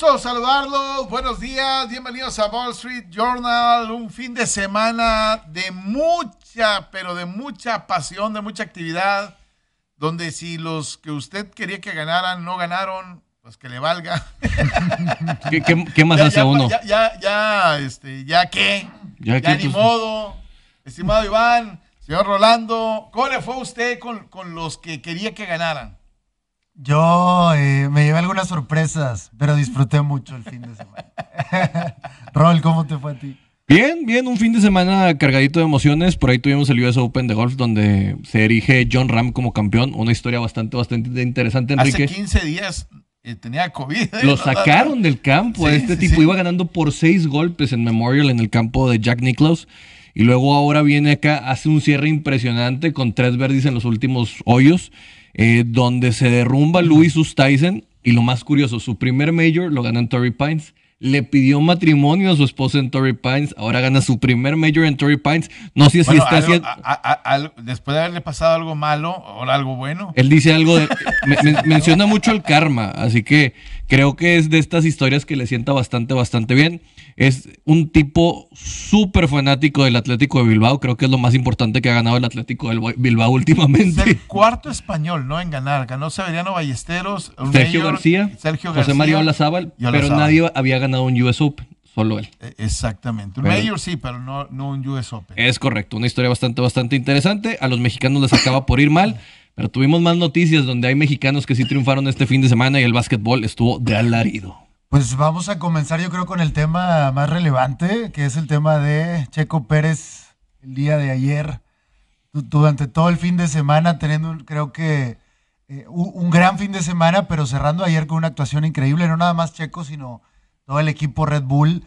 Gusto saludarlos, buenos días, bienvenidos a Wall Street Journal, un fin de semana de mucha, pero de mucha pasión, de mucha actividad, donde si los que usted quería que ganaran no ganaron, pues que le valga. ¿Qué, qué- qué más Ya- hace ya, uno? Ya, ya, ya, este, ya qué, Ya ya, qué, ni pues. modo. Estimado Iván, señor Rolando, ¿cómo le fue a usted con, con los que quería que ganaran? Yo eh, me llevé algunas sorpresas, pero disfruté mucho el fin de semana. Rol, ¿cómo te fue a ti? Bien, bien, un fin de semana cargadito de emociones. Por ahí tuvimos el US Open de golf donde se erige John Ram como campeón. Una historia bastante, bastante interesante, Enrique. Hace 15 días eh, tenía COVID. ¿eh? Lo sacaron del campo. Sí, este sí, tipo sí. iba ganando por seis golpes en Memorial en el campo de Jack Nicklaus. Y luego ahora viene acá, hace un cierre impresionante con tres verdes en los últimos hoyos, eh, donde se derrumba Louis Oosthuizen. Y lo más curioso, su primer major lo gana en Torrey Pines. Le pidió matrimonio a su esposa en Torrey Pines. Ahora gana su primer major en Torrey Pines. No sé si Bueno, está haciendo... después de haberle pasado algo malo, ahora algo bueno. Él dice algo de. me- me- menciona mucho el karma, así que creo que es de estas historias que le sienta bastante, bastante bien. Es un tipo súper fanático del Atlético de Bilbao. Creo que es lo más importante que ha ganado el Atlético de Bilbao Es últimamente. el cuarto español, ¿no? En ganar. Ganó Severiano Ballesteros, Sergio mayor, García, Sergio José García María Olazábal, pero nadie había ganado un US Open, solo él. Eh, Exactamente. Un Pero- mayor sí, pero no, no un US Open. Es correcto, una historia bastante, bastante interesante. A los mexicanos les acaba por ir mal, pero tuvimos más noticias donde hay mexicanos que sí triunfaron este fin de semana y el básquetbol estuvo de alarido. Pues vamos a comenzar yo creo con el tema más relevante, que es el tema de Checo Pérez el día de ayer, du- durante todo el fin de semana, teniendo creo que eh, un gran fin de semana, pero cerrando ayer con una actuación increíble, no nada más Checo, sino todo el equipo Red Bull.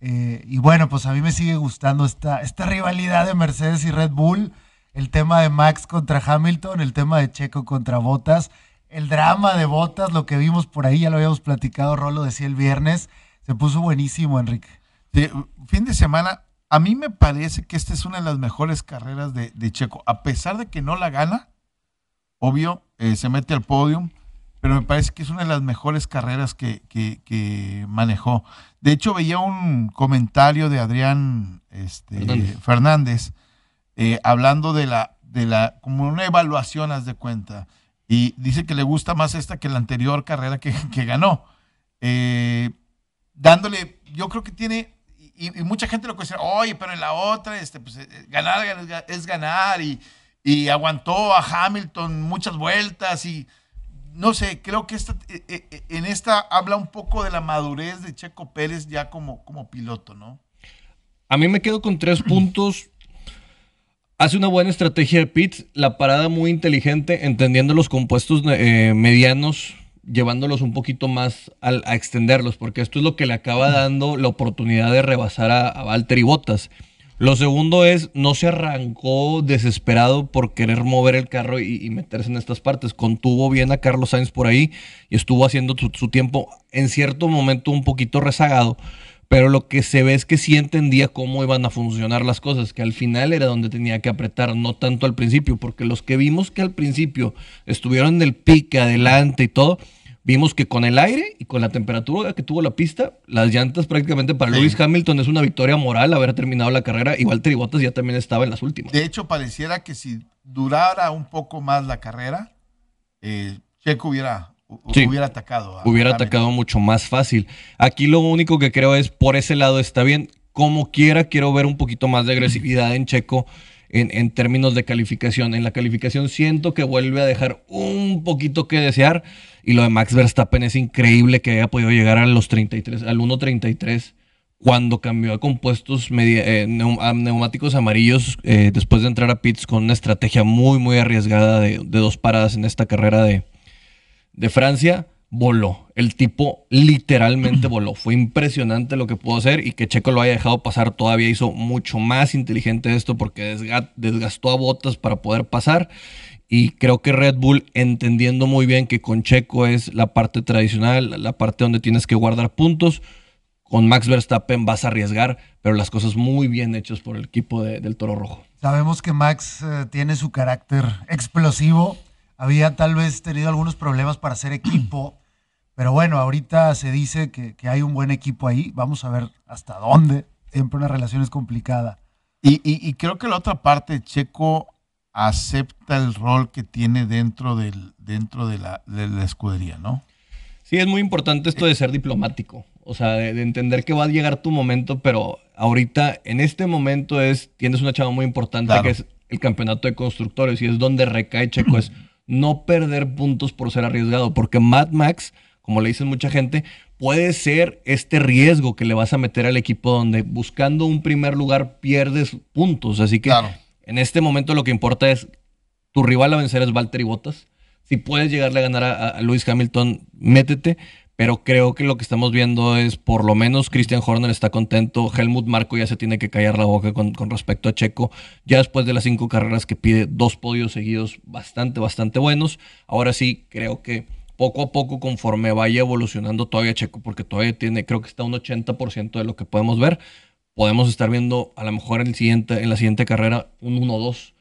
Eh, y bueno, pues a mí me sigue gustando esta, esta rivalidad de Mercedes y Red Bull, el tema de Max contra Hamilton, el tema de Checo contra Bottas, el drama de Bottas, lo que vimos por ahí, ya lo habíamos platicado, Rolo decía el viernes, se puso buenísimo, Enrique. Sí, fin de semana, a mí me parece que esta es una de las mejores carreras de, de Checo. A pesar de que no la gana, obvio, eh, se mete al podio, pero me parece que es una de las mejores carreras que, que- que manejó. De hecho, veía un comentario de Adrián este, Fernández. Fernández, eh, hablando de la, de la, como una evaluación, haz de cuenta, y dice que le gusta más esta que la anterior carrera que, que ganó. Eh, dándole, yo creo que tiene, y, y mucha gente lo cuestiona, oye, pero en la otra, este, pues, eh, ganar gan- es ganar, y, y aguantó a Hamilton muchas vueltas, y no sé, creo que esta, eh, en esta habla un poco de la madurez de Checo Pérez ya como, como piloto, ¿no? A mí me quedo con tres puntos. Hace una buena estrategia de pits, la parada muy inteligente, entendiendo los compuestos eh, medianos, llevándolos un poquito más al- a extenderlos, porque esto es lo que le acaba dando la oportunidad de rebasar a, a Valtteri Bottas. Lo segundo es, no se arrancó desesperado por querer mover el carro y, y meterse en estas partes. Contuvo bien a Carlos Sainz por ahí y estuvo haciendo su, su tiempo en cierto momento un poquito rezagado. Pero lo que se ve es que sí entendía cómo iban a funcionar las cosas, que al final era donde tenía que apretar, no tanto al principio, porque los que vimos que al principio estuvieron en el pique adelante y todo, vimos que con el aire y con la temperatura que tuvo la pista, las llantas prácticamente para Sí. Lewis Hamilton es una victoria moral haber terminado la carrera y Valtteri Bottas ya también estaba en las últimas. De hecho, pareciera que si durara un poco más la carrera, eh, Checo hubiera, hu- Sí. hubiera atacado. a hubiera atacado mucho más fácil. Aquí lo único que creo es por ese lado está bien. Como quiera, quiero ver un poquito más de agresividad en Checo en, en términos de calificación. En la calificación siento que vuelve a dejar un poquito que desear. Y lo de Max Verstappen es increíble que haya podido llegar a los 33, al 1.33 cuando cambió a compuestos media- eh, neum- a neumáticos amarillos eh, después de entrar a pits con una estrategia muy, muy arriesgada de, de dos paradas en esta carrera de, de Francia. voló. El tipo literalmente voló. Fue impresionante lo que pudo hacer y que Checo lo haya dejado pasar todavía hizo mucho más inteligente esto porque desgastó a botas para poder pasar. Y creo que Red Bull, entendiendo muy bien que con Checo es la parte tradicional, la parte donde tienes que guardar puntos, con Max Verstappen vas a arriesgar, pero las cosas muy bien hechas por el equipo del Toro Rojo. Sabemos que Max eh, tiene su carácter explosivo. Había tal vez tenido algunos problemas para ser equipo, pero bueno, ahorita se dice que, hay un buen equipo ahí. Vamos a ver hasta dónde. Siempre una relación es complicada. Y, y creo que la otra parte, Checo acepta el rol que tiene dentro, del, dentro de, la, de la escudería, ¿no? Sí, es muy importante esto de ser diplomático. O sea, de, entender que va a llegar tu momento, pero ahorita, en este momento, es, tienes una chava muy importante que es el campeonato de constructores y es donde recae Checo, es no perder puntos por ser arriesgado, porque Mad Max, como le dicen mucha gente, puede ser este riesgo que le vas a meter al equipo donde buscando un primer lugar pierdes puntos. Así que en este momento lo que importa es tu rival a vencer es Valtteri Bottas. Si puedes llegarle a ganar a, a Lewis Hamilton, métete pero creo que lo que estamos viendo es por lo menos Christian Horner está contento, Helmut Marco ya se tiene que callar la boca con, respecto a Checo, ya después de las cinco carreras que pide dos podios seguidos bastante, bastante buenos, ahora sí creo que poco a poco conforme vaya evolucionando todavía Checo, porque todavía tiene, creo que está un 80% de lo que podemos ver, podemos estar viendo a lo mejor en, el siguiente, en la siguiente carrera un 1-2,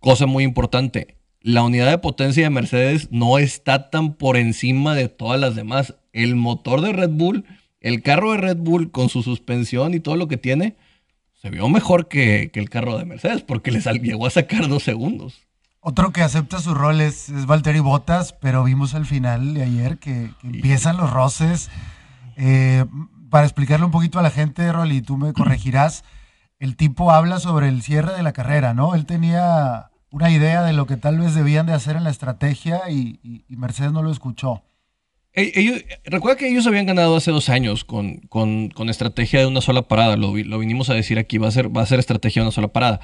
cosa muy importante, la unidad de potencia de Mercedes no está tan por encima de todas las demás. El motor de Red Bull, el carro de Red Bull con su suspensión y todo lo que tiene, se vio mejor que, el carro de Mercedes porque les llegó a sacar dos segundos. Otro que acepta su rol es, Valtteri Bottas, pero vimos al final de ayer que, empiezan los roces. Eh, para explicarle un poquito a la gente, Rolly, tú me corregirás, el tipo habla sobre el cierre de la carrera, ¿no? Él tenía una idea de lo que tal vez debían de hacer en la estrategia y, Mercedes no lo escuchó. Ellos, recuerda que ellos habían ganado hace dos años con, con, estrategia de una sola parada. Lo, lo, vinimos a decir aquí, va a, ser, va a ser estrategia de una sola parada.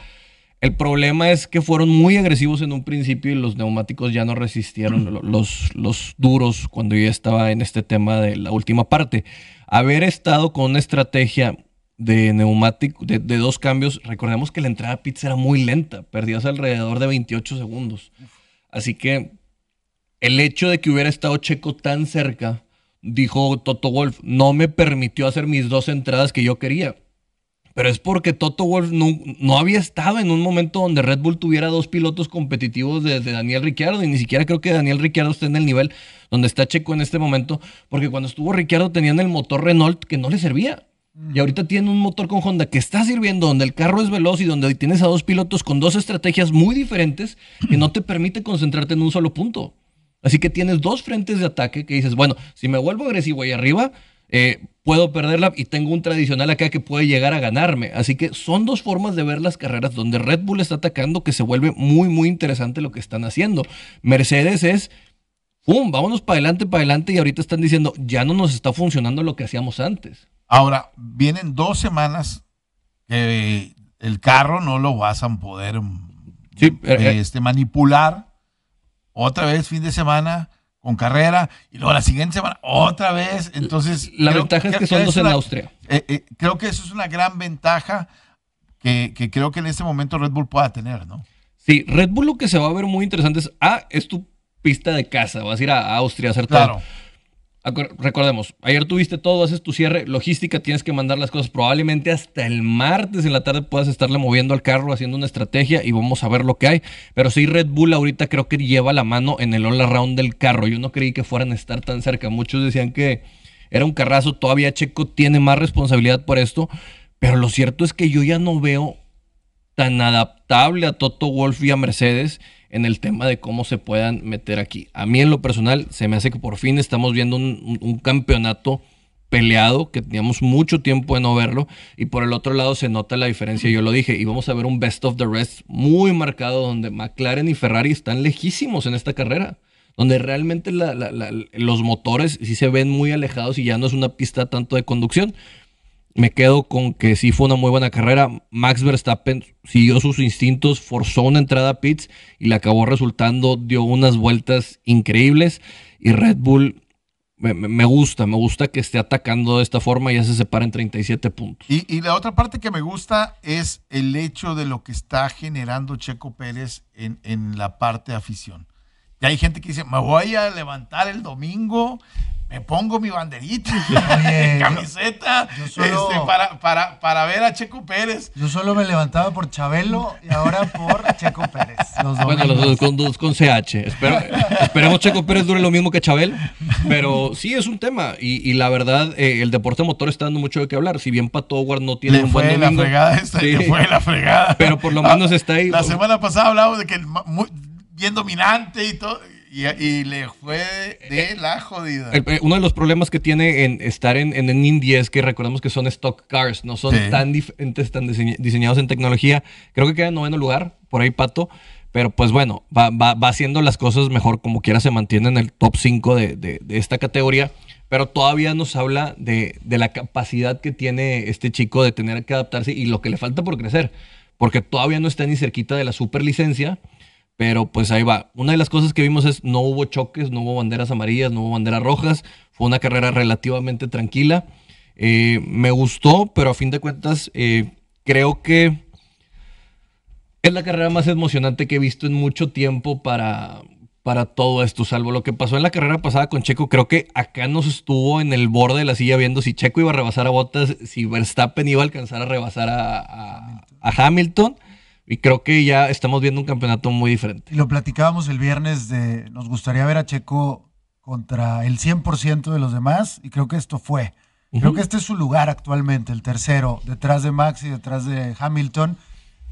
El problema es que fueron muy agresivos en un principio y los neumáticos ya no resistieron los, los duros cuando ya estaba en este tema de la última parte. Haber estado con una estrategia de neumático, de, dos cambios, recordemos que la entrada a pits era muy lenta, perdías alrededor de 28 segundos. Así que el hecho de que hubiera estado Checo tan cerca, dijo Toto Wolf, no me permitió hacer mis dos entradas que yo quería. Pero es porque Toto Wolf no, no había estado en un momento donde Red Bull tuviera dos pilotos competitivos de, de, Daniel Ricciardo. Y ni siquiera creo que Daniel Ricciardo esté en el nivel donde está Checo en este momento. Porque cuando estuvo Ricciardo tenían el motor Renault que no le servía. Y ahorita tiene un motor con Honda que está sirviendo, donde el carro es veloz y donde tienes a dos pilotos con dos estrategias muy diferentes que no te permite concentrarte en un solo punto. Así que tienes dos frentes de ataque que dices, bueno, si me vuelvo agresivo ahí arriba, eh, puedo perderla y tengo un tradicional acá que puede llegar a ganarme. Así que son dos formas de ver las carreras donde Red Bull está atacando que se vuelve muy, muy interesante lo que están haciendo. Mercedes es, ¡pum! Vámonos para adelante, para adelante y ahorita están diciendo, ya no nos está funcionando lo que hacíamos antes. Ahora, vienen dos semanas que el carro no lo vas a poder eh, eh. este, manipular. Otra vez fin de semana con carrera y luego la siguiente semana otra vez. Entonces, la ventaja es que son dos en Austria. Eh, creo que eso es una gran ventaja que, creo que en este momento Red Bull pueda tener, ¿no? Sí, Red Bull lo que se va a ver muy interesante es, ah, es tu pista de casa, vas a ir a Austria a hacer todo. Recordemos, ayer tuviste todo, haces tu cierre, logística, tienes que mandar las cosas. Probablemente hasta el martes en la tarde puedas estarle moviendo al carro, haciendo una estrategia y vamos a ver lo que hay. Pero sí, Red Bull ahorita creo que lleva la mano en el all around del carro. Yo no creí que fueran a estar tan cerca. Muchos decían que era un carrazo. Todavía Checo tiene más responsabilidad por esto. Pero lo cierto es que yo ya no veo tan adaptable a Toto Wolf y a Mercedes en el tema de cómo se puedan meter aquí. A mí en lo personal se me hace que por fin estamos viendo un, campeonato peleado, que teníamos mucho tiempo de no verlo, y por el otro lado se nota la diferencia, yo lo dije, y vamos a ver un best of the rest muy marcado donde McLaren y Ferrari están lejísimos en esta carrera, donde realmente los motores sí se ven muy alejados y ya no es una pista tanto de conducción, me quedo con que sí fue una muy buena carrera. Max Verstappen siguió sus instintos, forzó una entrada a pits y le acabó resultando, dio unas vueltas increíbles. Y Red Bull, me, gusta, me gusta que esté atacando de esta forma y ya se separa en 37 puntos. Y, la otra parte que me gusta es el hecho de lo que está generando Checo Pérez en, en la parte de afición. Y hay gente que dice, me voy a levantar el domingo, me pongo mi banderita, Oye, camiseta, yo- yo solo- este, para, para, para ver a Checo Pérez. Yo solo me levantaba por Chabelo y ahora por Checo Pérez. Los Bueno, los dos con, dos con CH. Espero, esperemos Checo Pérez dure lo mismo que Chabel. Pero sí es un tema. Y, y la verdad, eh, el deporte motor está dando mucho de qué hablar. Si bien Pato Howard no tiene Le un buen fue la domingo. fregada esta, Sí. le fue la fregada. Pero por lo menos está ahí. La semana pasada hablábamos de que el muy- bien dominante y todo, y, y le fue de la jodida. El- eh, uno de los problemas que tiene en estar en, en, en Indy es que recordemos que son stock cars, no son Sí. tan diferentes, tan diseña- diseñados en tecnología. Creo que queda en noveno lugar, por ahí Pato. Pero pues bueno, va, va, va haciendo las cosas mejor, como quiera se mantiene en el top 5 de, de- de esta categoría. Pero todavía nos habla de, de la capacidad que tiene este chico de tener que adaptarse y lo que le falta por crecer. Porque todavía no está ni cerquita de la superlicencia. Pero pues ahí va. Una de las cosas que vimos es no hubo choques, no hubo banderas amarillas, no hubo banderas rojas. Fue una carrera relativamente tranquila. Eh, me gustó, pero a fin de cuentas eh, creo que es la carrera más emocionante que he visto en mucho tiempo para, para todo esto. Salvo lo que pasó en la carrera pasada con Checo, creo que acá nos estuvo en el borde de la silla viendo si Checo iba a rebasar a Bottas, si Verstappen iba a alcanzar a rebasar a, Hamilton. Y creo que ya estamos viendo un campeonato muy diferente. Y lo platicábamos el viernes de nos gustaría ver a Checo contra el 100% de los demás y creo que esto fue. Creo que este es su lugar actualmente, el tercero, detrás de Max y detrás de Hamilton.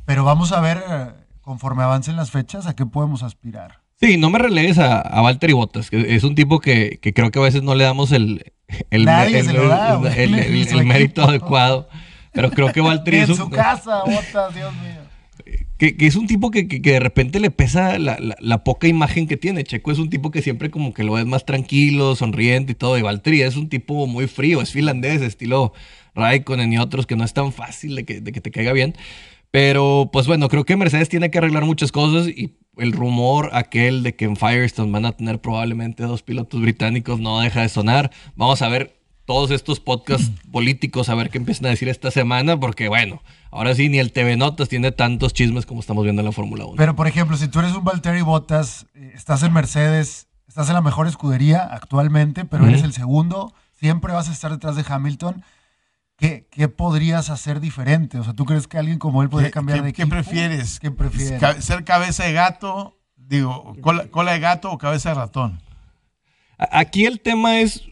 Pero vamos a ver, eh, conforme avancen las fechas, a qué podemos aspirar. Sí, no me relegues a, a Valtteri Bottas, que es un tipo que, que creo que a veces no le damos el, el, el- mérito adecuado. Pero creo que Valtteri en su casa, botas, Dios mío. Que, es un tipo que, que- de repente le pesa la, la- la poca imagen que tiene. Checo es un tipo que siempre como que lo ves más tranquilo, sonriente y todo. Y Valtteri es un tipo muy frío, es finlandés, estilo Raikkonen y otros que no es tan fácil de que, de que te caiga bien. Pero pues bueno, creo que Mercedes tiene que arreglar muchas cosas y el rumor aquel de que en Firestone van a tener probablemente dos pilotos británicos no deja de sonar. Vamos a ver todos estos podcasts políticos a ver qué empiezan a decir esta semana porque bueno, ahora sí ni el TV Notas tiene tantos chismes como estamos viendo en la Fórmula 1. Pero, por ejemplo, si tú eres un Valtteri Bottas, eh, estás en Mercedes, estás en la mejor escudería actualmente, pero eres el segundo, siempre vas a estar detrás de Hamilton. ¿Qué, qué podrías hacer diferente? O sea, ¿tú crees que alguien como él podría ¿Qué, cambiar qué- de qué equipo? prefieres? ¿Qué prefieres? ¿Ser cabeza de gato? Digo, cola, cola de gato o cabeza de ratón? Aquí el tema es,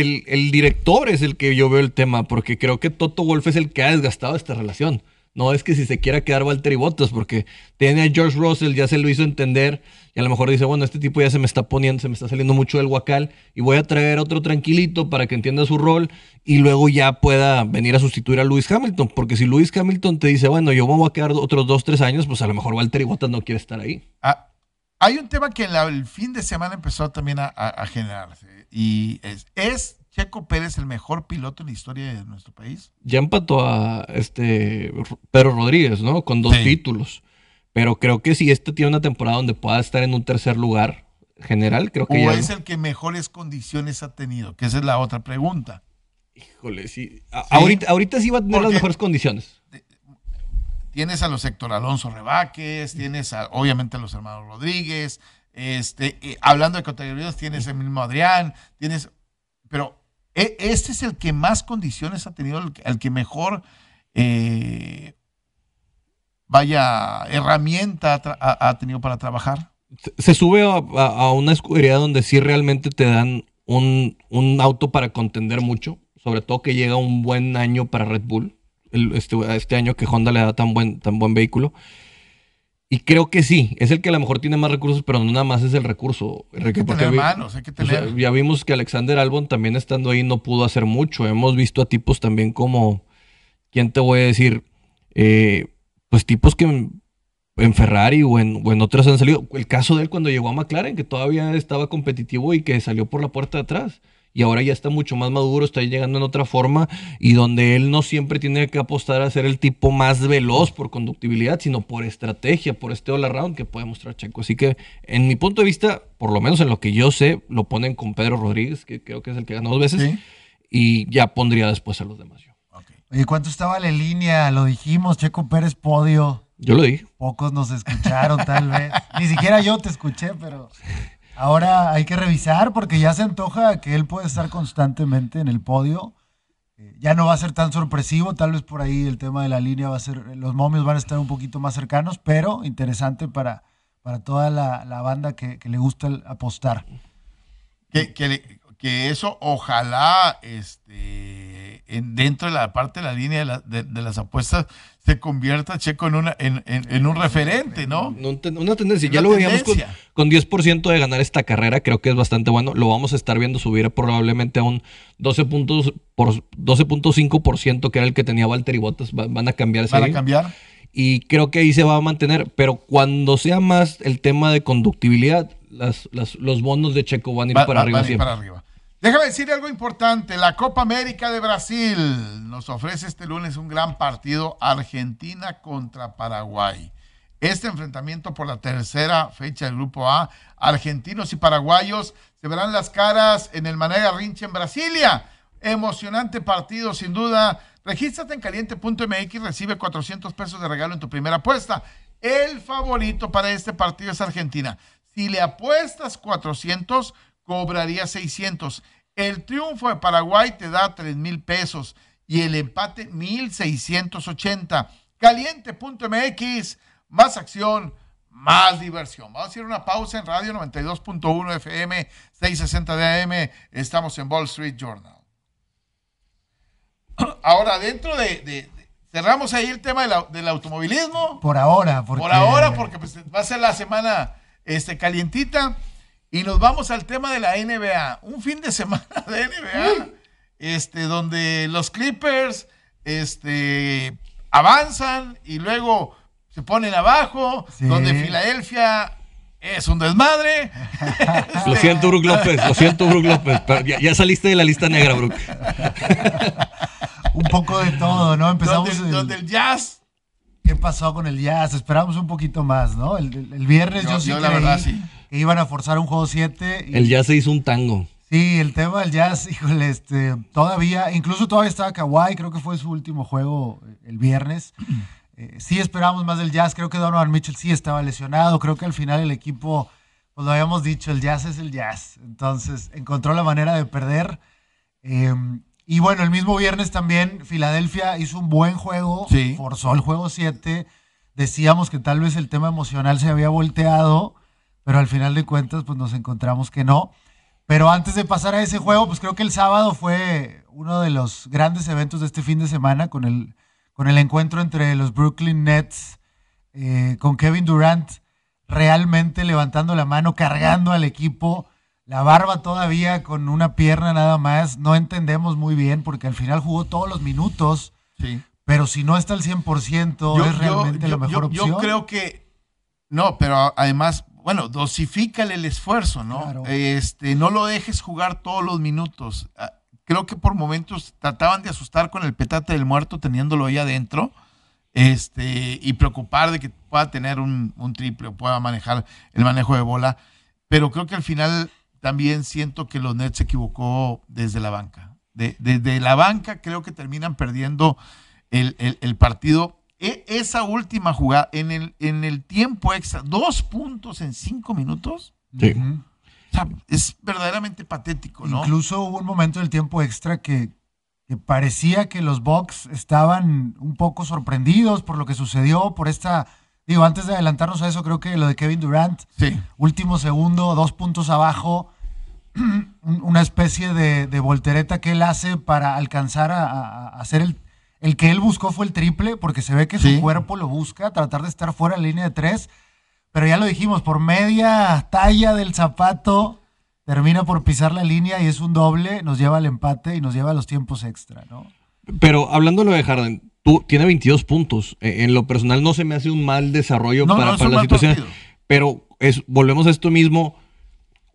el, director es el que yo veo el tema, porque creo que Toto Wolf es el que ha desgastado esta relación. No es que si se quiera quedar Valtteri Bottas, porque tiene a George Russell, ya se lo hizo entender, y a lo mejor dice, bueno, este tipo ya se me está poniendo, se me está saliendo mucho del guacal, y voy a traer otro tranquilito para que entienda su rol, y luego ya pueda venir a sustituir a Lewis Hamilton, porque si Lewis Hamilton te dice, bueno, yo me voy a quedar otros dos, tres años, pues a lo mejor Valtteri Bottas no quiere estar ahí. Ah, hay un tema que la- el fin de semana empezó también a, a- a generarse. Y es, ¿es Checo Pérez el mejor piloto en la historia de nuestro país? ya empató a este Pedro Rodríguez, ¿no? Con dos Sí. títulos. Pero creo que si este tiene una temporada donde pueda estar en un tercer lugar general, creo que ¿O ya. es el que mejores condiciones ha tenido? Que esa es la otra pregunta. Híjole, sí. A- Sí. Ahorita, ahorita sí va a tener las mejores condiciones. Tienes a los Héctor Alonso Rebaques, tienes a, obviamente a los hermanos Rodríguez, este, hablando de categorías, tienes el mismo Adrián, tienes, pero e- este es el que más condiciones ha tenido, el, que- mejor, eh, vaya, herramienta ha, tenido para trabajar. Se- sube a, a- a una escudería donde sí realmente te dan un, un auto para contender mucho. Sobre todo que llega un buen año para Red Bull. El- este, este año que Honda le da tan buen, tan buen vehículo. Y creo que sí, es el que a lo mejor tiene más recursos, pero no nada más es el recurso. Hay que porque tener vi- manos, hay que o sea, tener. ya vimos que Alexander Albon también estando ahí no pudo hacer mucho. Hemos visto a tipos también como, ¿quién te voy a decir? Eh, pues tipos que en, en Ferrari o en, o en otras han salido. El caso de él cuando llegó a McLaren, que todavía estaba competitivo y que salió por la puerta de atrás. Y ahora ya está mucho más maduro, está llegando en otra forma y donde él no siempre tiene que apostar a ser el tipo más veloz por conductibilidad, sino por estrategia, por este all around que puede mostrar Checo. Así que en mi punto de vista, por lo menos en lo que yo sé, lo ponen con Pedro Rodríguez, que creo que es el que ganó dos veces, Sí. y ya pondría después a los demás. yo. Oye, ¿cuánto estaba la línea? Lo dijimos, Checo Pérez podio. Yo lo dije. Pocos nos escucharon, tal vez. Ni siquiera yo te escuché, pero ahora hay que revisar porque ya se antoja que él puede estar constantemente en el podio. Eh, Ya no va a ser tan sorpresivo, tal vez por ahí el tema de la línea va a ser, los momios van a estar un poquito más cercanos, pero interesante para, para toda la, la banda que, le gusta apostar. que, que, que eso ojalá este, dentro de la parte de la línea de, la- de- de las apuestas se convierta Checo en, una, en, en- en un referente, ¿no? Una tendencia. Ya Una lo veíamos con, tendencia. con 10% de ganar esta carrera. Creo que es bastante bueno. Lo vamos a estar viendo subir probablemente a un 12 puntos por 12.5%, que era el que tenía Walter y Bottas. Va- Van a cambiar ese Van a cambiar. Y creo que ahí se va a mantener. Pero cuando sea más el tema de conductibilidad, las, las- los bonos de Checo van a ir Va- para va- arriba van a ir siempre. para arriba. Déjame decir algo importante. La Copa América de Brasil nos ofrece este lunes un gran partido Argentina contra Paraguay. Este enfrentamiento por la tercera fecha del Grupo A, argentinos y paraguayos se verán las caras en el Manega Rinche en Brasilia. Emocionante partido, sin duda. Regístrate en caliente.mx y recibe 400 pesos de regalo en tu primera apuesta. El favorito para este partido es Argentina. Si le apuestas 400, cobraría 600. El triunfo de Paraguay te da 3 mil pesos y el empate 1680. Caliente.mx, más acción, más diversión. Vamos a hacer una pausa en radio 92.1 FM, 660 de AM. Estamos en Wall Street Journal. Ahora, dentro de, cerramos ahí el tema del automovilismo. Por ahora, porque Por ahora, porque pues, va a ser la semana este, calientita. Y nos vamos al tema de la NBA. Un fin de semana de NBA, este, donde los Clippers este, avanzan y luego se ponen abajo, Sí. donde Filadelfia es un desmadre. Lo siento, Brook López. Lo siento, Brook López. pero ya, ya saliste de la lista negra, Brook. un poco de todo, ¿no? Empezamos donde, el- donde el jazz. ¿Qué pasó con el Jazz? Esperamos un poquito más, ¿no? El, el- el viernes yo, Yo- sí yo la creí verdad sí. Que iban a forzar un juego 7. y- El ya se hizo un tango. Sí, el tema del Jazz, híjole, este, todavía, incluso todavía estaba Kawhi, creo que fue su último juego eh, el viernes. Eh, sí esperamos más del Jazz, creo que Donovan Mitchell sí estaba lesionado, creo que al final el equipo, pues lo habíamos dicho, el Jazz es el Jazz, entonces encontró la manera de perder. Eh, y bueno, el mismo viernes también Filadelfia hizo un buen juego, Sí. forzó el juego 7, decíamos que tal vez el tema emocional se había volteado, pero al final de cuentas pues nos encontramos que no. Pero antes de pasar a ese juego, pues creo que el sábado fue uno de los grandes eventos de este fin de semana con el, con el encuentro entre los Brooklyn Nets, eh, con Kevin Durant realmente levantando la mano, cargando al equipo, la barba todavía con una pierna nada más. No entendemos muy bien porque al final jugó todos los minutos, Sí. pero si no está al 100% es realmente la mejor yo- opción. yo creo que no, pero además, bueno, dosifícale el esfuerzo, ¿no? Claro. Este, no lo dejes jugar todos los minutos. Ah, Creo que por momentos trataban de asustar con el petate del muerto teniéndolo ahí adentro. Este, y preocupar de que pueda tener un, un triple o pueda manejar el manejo de bola. Pero creo que al final también siento que los Nets se equivocó desde la banca. De- desde la banca creo que terminan perdiendo el, el- el partido. E- esa última jugada, en el, en el tiempo extra, dos puntos en cinco minutos. Sí. O sea, es verdaderamente patético, ¿no? Incluso hubo un momento del tiempo extra que, que parecía que los Bucks estaban un poco sorprendidos por lo que sucedió, por esta, digo, antes de adelantarnos a eso, creo que lo de Kevin Durant, Sí. último segundo, dos puntos abajo, un- una especie de, de voltereta que él hace para alcanzar a, a- a hacer el, el que él buscó fue el triple, porque se ve que Sí. su cuerpo lo busca, tratar de estar fuera de la línea de tres, pero ya lo dijimos, por media talla del zapato termina por pisar la línea y es un doble, nos lleva al empate y nos lleva a los tiempos extra, ¿no? Pero hablando de lo de Harden, tú tiene 22 puntos. Eh, En lo personal no se me hace un mal desarrollo No, para, no la situación. partido. Pero es, volvemos a esto mismo.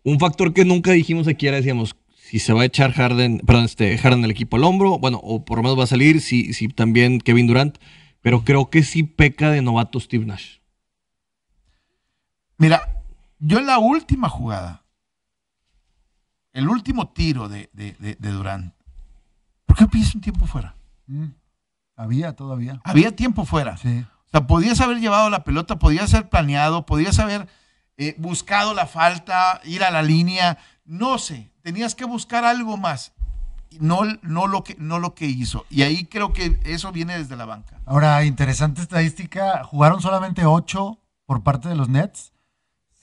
Un factor que nunca dijimos aquí era, decíamos, si se va a echar Harden, perdón, este, Harden el equipo al hombro, bueno, o por lo menos va a salir, si, si también Kevin Durant, pero creo que sí peca de novato Steve Nash. Mira, yo en la última jugada, el último tiro de, de, de, de Durant, ¿por qué pides un tiempo fuera? Mm. Había todavía. Había tiempo fuera. Sí. O sea, podías haber llevado la pelota, podías haber planeado, podías haber eh, buscado la falta, ir a la línea, no sé, tenías que buscar algo más. No, no, lo que, no lo que hizo. Y ahí creo que eso viene desde la banca. Ahora, interesante estadística, jugaron solamente ocho por parte de los Nets,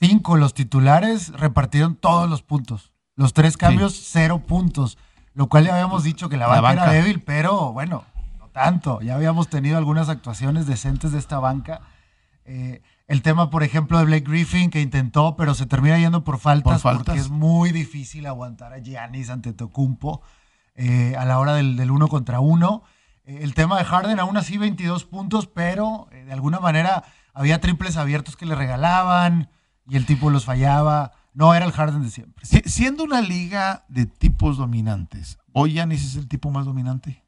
cinco los titulares repartieron todos los puntos. Los tres cambios, cero puntos, lo cual ya habíamos dicho que la La banca, era débil, pero bueno, no tanto. Ya habíamos tenido algunas actuaciones decentes de esta banca. Eh, el tema, por ejemplo, de Blake Griffin, que intentó, pero se termina yendo por faltas, Por faltas. porque es muy difícil aguantar a Giannis ante Tocumpo eh, a la hora del, del uno contra uno. Eh, el tema de Harden, aún así 22 puntos, pero eh, de alguna manera había triples abiertos que le regalaban y el tipo los fallaba. No era el Harden de siempre. Si- siendo una liga de tipos dominantes, ¿hoy Yanis es el tipo más dominante?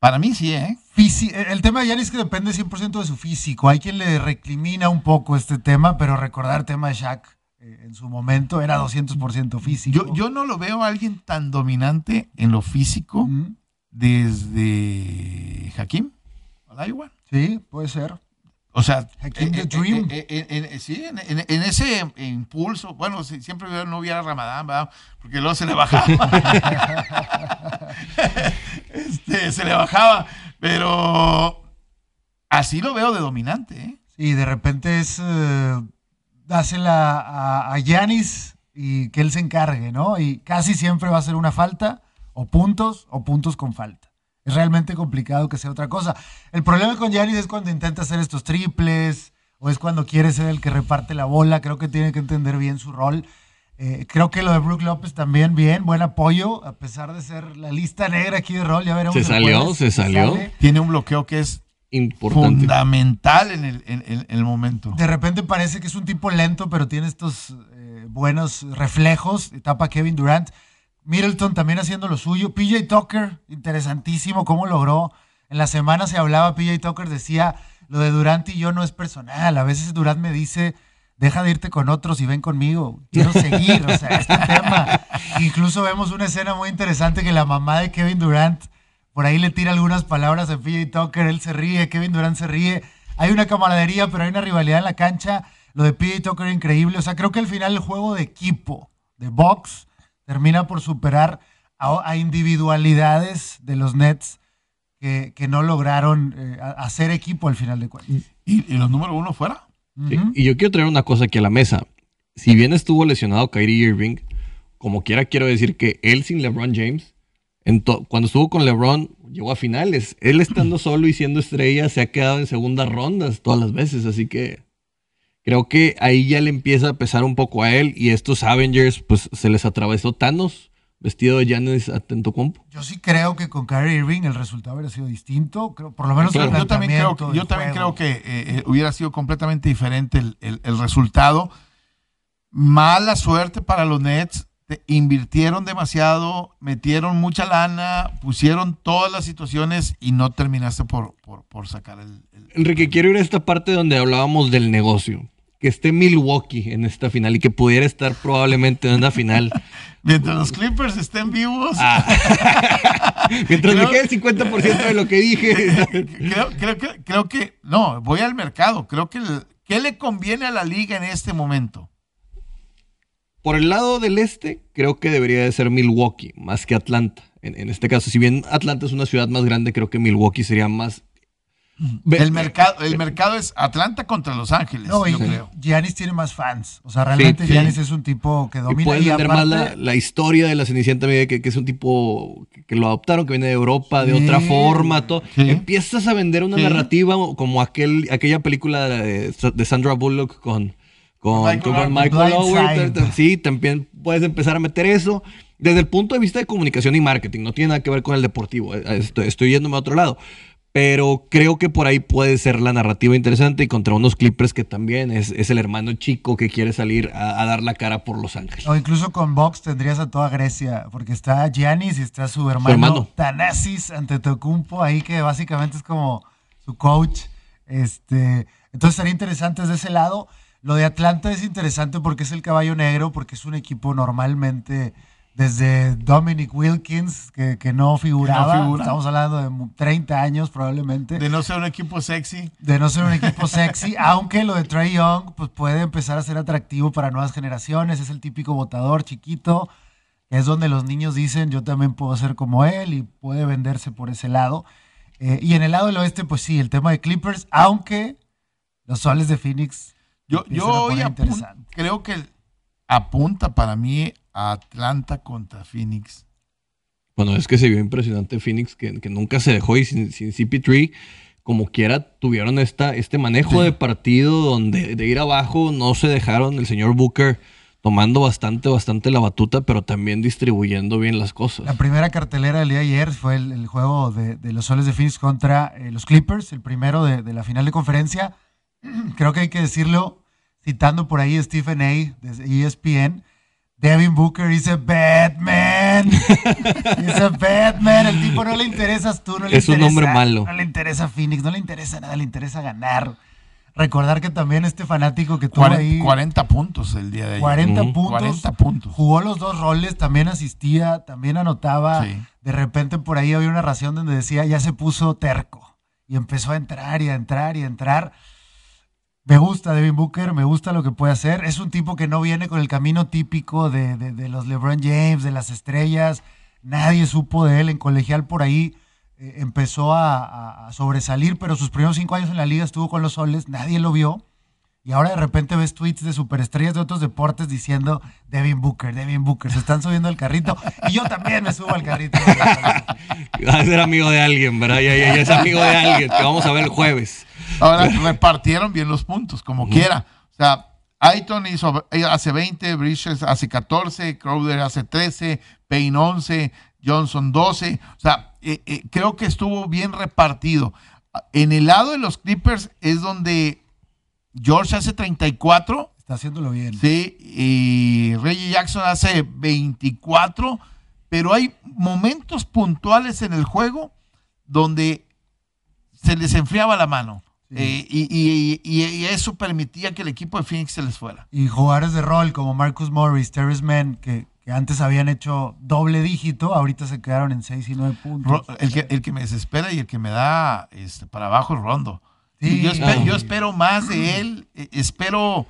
Para mí sí, ¿eh? Fisi- el tema de es que depende 100% de su físico. Hay quien le recrimina un poco este tema, pero recordar el tema de Shaq eh, en su momento era 200% físico. Yo, yo no lo veo a alguien tan dominante en lo físico Mm, desde Hakim Olajuwon. Sí, puede ser. O sea, Hakeem the eh, Dream. eh, eh, sí, en, en- en ese impulso, bueno, si siempre no hubiera Ramadán, ¿verdad? porque luego se le bajaba. Este, se le bajaba, pero así lo veo de dominante. ¿eh? De repente es. eh, dásela a, Giannis y que él se encargue, ¿no? Y casi siempre va a ser una falta, o puntos, o puntos con falta. Es realmente complicado que sea otra cosa. El problema con Giannis es cuando intenta hacer estos triples, o es cuando quiere ser el que reparte la bola. Creo que tiene que entender bien su rol. Eh, creo que lo de Brook López también, bien, buen apoyo, a pesar de ser la lista negra aquí de rol. Ya veremos. Se salió, se salió. sale. Tiene un bloqueo que es Importante. fundamental en el, en- en- en el momento. De repente parece que es un tipo lento, pero tiene estos eh, buenos reflejos. Etapa Kevin Durant. Middleton también haciendo lo suyo. PJ Tucker, interesantísimo cómo logró. En la semana se hablaba, PJ Tucker decía, lo de Durant y yo no es personal. A veces Durant me dice, deja de irte con otros y ven conmigo. Quiero seguir, o sea, este tema. Incluso vemos una escena muy interesante que la mamá de Kevin Durant por ahí le tira algunas palabras a PJ Tucker, él se ríe, Kevin Durant se ríe. Hay una camaradería, pero hay una rivalidad en la cancha. Lo de PJ Tucker increíble. O sea, creo que al final el juego de equipo, de box, termina por superar a, a individualidades de los Nets que, que no lograron eh, hacer equipo al final de cuentas. ¿Y, y los número uno fuera? Y yo quiero traer una cosa aquí a la mesa. Si bien estuvo lesionado Kyrie Irving, como quiera quiero decir que él sin LeBron James, cuando estuvo con LeBron, llegó a finales. Él estando solo y siendo estrella se ha quedado en segundas rondas todas las veces. Así que creo que ahí ya le empieza a pesar un poco a él. Y estos Avengers, pues se les atravesó Thanos vestido de Giannis Antetokounmpo. Yo sí creo que con Kyrie Irving el resultado hubiera sido distinto. Creo, por lo menos Claro. el Yo también creo, yo también creo que eh, eh, hubiera sido completamente diferente el, el- el resultado. Mala suerte para los Nets. Te- invirtieron demasiado, metieron mucha lana, pusieron todas las situaciones y no terminaste por, por, por sacar el, el- Enrique, quiero ir a esta parte donde hablábamos del negocio. Que esté Milwaukee en esta final y que pudiera estar probablemente en una final. Mientras los Clippers estén vivos, Ah. Mientras me Creo- quede el 50% de lo que dije. creo, creo que, creo que, no, voy al mercado. Creo que, ¿qué le conviene a la liga en este momento? Por el lado del este, creo que debería de ser Milwaukee, más que Atlanta. En, en este caso, si bien Atlanta es una ciudad más grande, creo que Milwaukee sería más... El mercado, el mercado es Atlanta contra Los Ángeles, No, y yo creo. Giannis tiene más fans. O sea, realmente sí. Giannis es un tipo que Y domina. puedes y vender más la, historia de la Cenicienta media, que, que es un tipo que, que lo adoptaron, que viene de Europa, de Sí. otra forma, todo. Sí. Empiezas a vender una Sí. narrativa como aquel, aquella película de, de Sandra Bullock con, con, Michael con. Michael te- Sí, también puedes empezar a meter eso. Desde el punto de vista de comunicación y marketing, no tiene nada que ver con el deportivo. Estoy, estoy yéndome a otro lado. Pero creo que por ahí puede ser la narrativa interesante y contra unos Clippers que también es, es el hermano chico que quiere salir a, a, dar la cara por Los Ángeles. O incluso con Box tendrías a toda Grecia, porque está Giannis y está su hermano, su hermano. Thanasis Antetokounmpo ahí que básicamente es como su coach. Este, entonces sería interesante desde ese lado. Lo de Atlanta es interesante porque es el caballo negro, porque es un equipo normalmente desde Dominic Wilkins, que, que no, figuraba. no, figura. Estamos hablando de 30 años probablemente. De no ser un equipo sexy. De no ser un equipo sexy, aunque lo de Trey Young pues, puede empezar a ser atractivo para nuevas generaciones. Es el típico votador chiquito, es donde los niños dicen yo también puedo ser como él y puede venderse por ese lado. Eh, y en el lado del oeste, pues sí, el tema de Clippers, aunque los soles de Phoenix. Yo, yo hoy creo que apunta para mí a Atlanta contra Phoenix. Bueno, es que se vio impresionante Phoenix, que, que nunca se dejó y sin, sin, CP3, como quiera, tuvieron esta, este manejo sí. de partido donde de ir abajo no se dejaron el señor Booker tomando bastante, bastante la batuta, pero también distribuyendo bien las cosas. La primera cartelera del día de ayer fue el, el juego de, de, los soles de Phoenix contra eh, los Clippers, el primero de, de, la final de conferencia. Creo que hay que decirlo, citando por ahí a Stephen A. de ESPN, Devin Booker dice Batman. dice Batman. El tipo no le interesas tú, no le es interesa. un hombre malo. No le interesa Phoenix, no le interesa nada, le interesa ganar. Recordar que también este fanático que tuvo 40, ahí. 40 puntos el día de ayer. 40 puntos. 40 puntos. Jugó los dos roles, también asistía, también anotaba. Sí. De repente por ahí había una ración donde decía ya se puso terco. Y empezó a entrar y a entrar y a entrar. Me gusta Devin Booker, me gusta lo que puede hacer. Es un tipo que no viene con el camino típico de, de, de los LeBron James, de las estrellas. Nadie supo de él en colegial por ahí. Eh, empezó a, sobresalir, pero sus primeros cinco años en la liga estuvo con los soles, nadie lo vio. Y ahora de repente ves tweets de superestrellas de otros deportes diciendo Devin Booker, Devin Booker, se están subiendo al carrito. Y yo también me subo al carrito. Va a ser amigo de alguien, ¿verdad? Ya, ya, ya es amigo de alguien, que vamos a ver el jueves. Ahora repartieron bien los puntos, como uh -huh. quiera. O sea, Aiton hizo, hace 20, Bridges hace 14, Crowder hace 13, Payne 11, Johnson 12. O sea, eh, eh, creo que estuvo bien repartido. En el lado de los Clippers es donde George hace 34. Está haciéndolo bien. Sí, y Reggie Jackson hace 24. Pero hay momentos puntuales en el juego donde se les enfriaba la mano. Sí. Eh, y, y, y, y, eso permitía que el equipo de Phoenix se les fuera. Y jugadores de rol como Marcus Morris, Terrence Mann, que, que, antes habían hecho doble dígito, ahorita se quedaron en 6 y 9 puntos. El que, el que me desespera y el que me da este, para abajo es Rondo. Sí. Yo, espero, yo, espero, más de él, eh, espero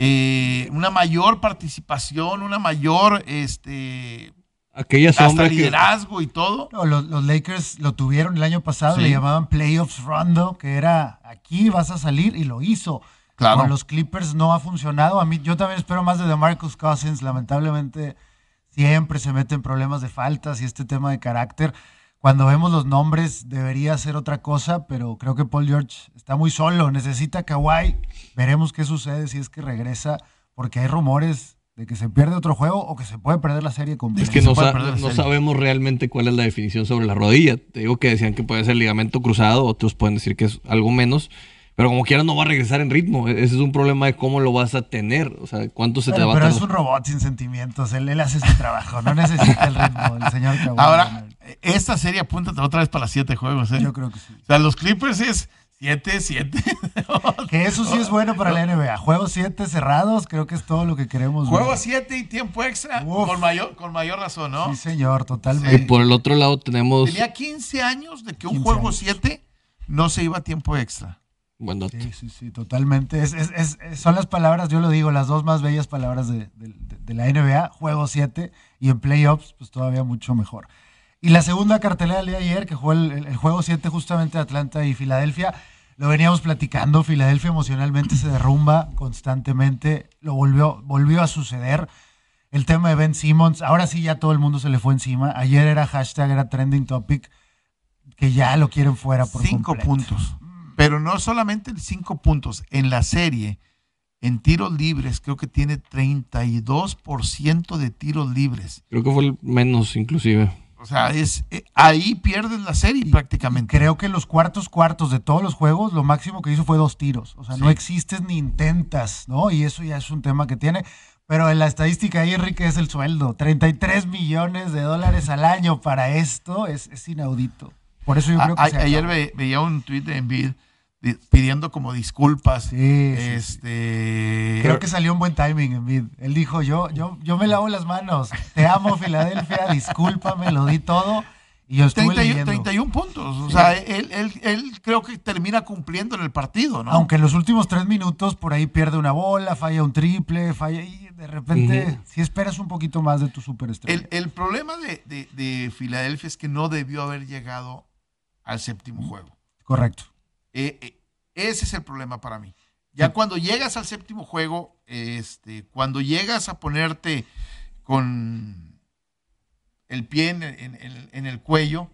eh, una mayor participación, una mayor... este Aquella sombra hasta liderazgo que... y todo. No, los, los, Lakers lo tuvieron el año pasado, sí. le llamaban Playoffs Rondo, que era aquí vas a salir y lo hizo. Claro. Con los Clippers no ha funcionado. A mí, yo también espero más de DeMarcus Cousins. Lamentablemente, siempre se meten problemas de faltas y este tema de carácter. Cuando vemos los nombres, debería ser otra cosa, pero creo que Paul George está muy solo. Necesita Kawhi. Veremos qué sucede si es que regresa, porque hay rumores de que se pierde otro juego o que se puede perder la serie completa. Es que no, sa no sabemos realmente cuál es la definición sobre la rodilla. Te digo que decían que puede ser ligamento cruzado, otros pueden decir que es algo menos. Pero como quiera no va a regresar en ritmo. E-, Ese es un problema de cómo lo vas a tener. O sea, cuánto se pero, te va pero a Pero es un robot sin sentimientos. Él, él, hace su trabajo. No necesita el ritmo del señor Kawhi. Ahora, esta serie apunta otra vez para siete juegos. ¿eh? Yo creo que sí. O sea, los Clippers es 7, 7. que eso sí es bueno para la NBA. Juegos 7 cerrados, creo que es todo lo que queremos. Juegos 7 y tiempo extra, con mayor, con mayor razón, ¿no? Sí, señor, totalmente. Y por el otro lado tenemos. Tenía 15 años de que un juego 7 no se iba a tiempo extra. Buen dato. Sí, sí, sí, totalmente. Es, es, es, son las palabras, yo lo digo, las dos más bellas palabras de, de, de la NBA, juego 7 y en playoffs, pues todavía mucho mejor. Y la segunda cartelera del día de ayer, que jugó el, el, el juego 7 justamente Atlanta y Filadelfia, lo veníamos platicando, Filadelfia emocionalmente se derrumba constantemente, lo volvió, volvió a suceder. El tema de Ben Simmons, ahora sí ya todo el mundo se le fue encima. Ayer era hashtag, era trending topic, que ya lo quieren fuera por Cinco completo. puntos. Pero no solamente cinco puntos, en la serie, en tiros libres, creo que tiene 32% de tiros libres. Creo que fue el menos inclusive. O sea, es eh, ahí pierdes la serie prácticamente. Creo que en los cuartos cuartos de todos los juegos, lo máximo que hizo fue dos tiros. O sea, no existes ni intentas, ¿no? Y eso ya es un tema que tiene. Pero en la estadística ahí, Enrique, es el sueldo. 33 millones de dólares al año para esto es, es inaudito. Por eso yo creo que... ayer veía un tweet de Envid pidiendo como disculpas. este... Creo que salió un buen timing en Él dijo, yo, yo, yo me lavo las manos, te amo Filadelfia, discúlpame, lo di todo. Y yo estuve 31 puntos. O sea, él, él, creo que termina cumpliendo en el partido, ¿no? Aunque en los últimos tres minutos por ahí pierde una bola, falla un triple, falla y de repente si esperas un poquito más de tu superestrella. El, el problema de, de, de Filadelfia es que no debió haber llegado al séptimo juego. Correcto. Eh, eh, ese es el problema para mí. Ya cuando llegas al séptimo juego, este, cuando llegas a ponerte con el pie en, el cuello,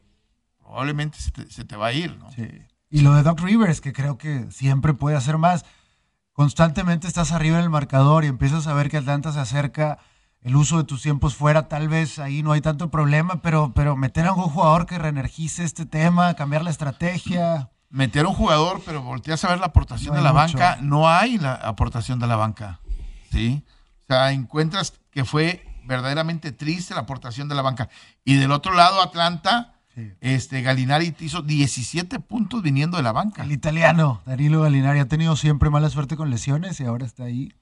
probablemente se te, va a ir, ¿no? Sí. Y lo de Doc Rivers, que creo que siempre puede hacer más. Constantemente estás arriba en el marcador y empiezas a ver que Atlanta se acerca, el uso de tus tiempos fuera, tal vez ahí no hay tanto problema, pero, pero meter a un jugador que reenergice este tema, cambiar la estrategia meter un jugador, pero volteas a ver la aportación de la banca, no hay la aportación de la banca. ¿Sí? O sea, encuentras que fue verdaderamente triste la aportación de la banca. Y del otro lado, Atlanta, este Galinari hizo 17 puntos viniendo de la banca. El italiano, Danilo Galinari, ha tenido siempre mala suerte con lesiones y ahora está ahí.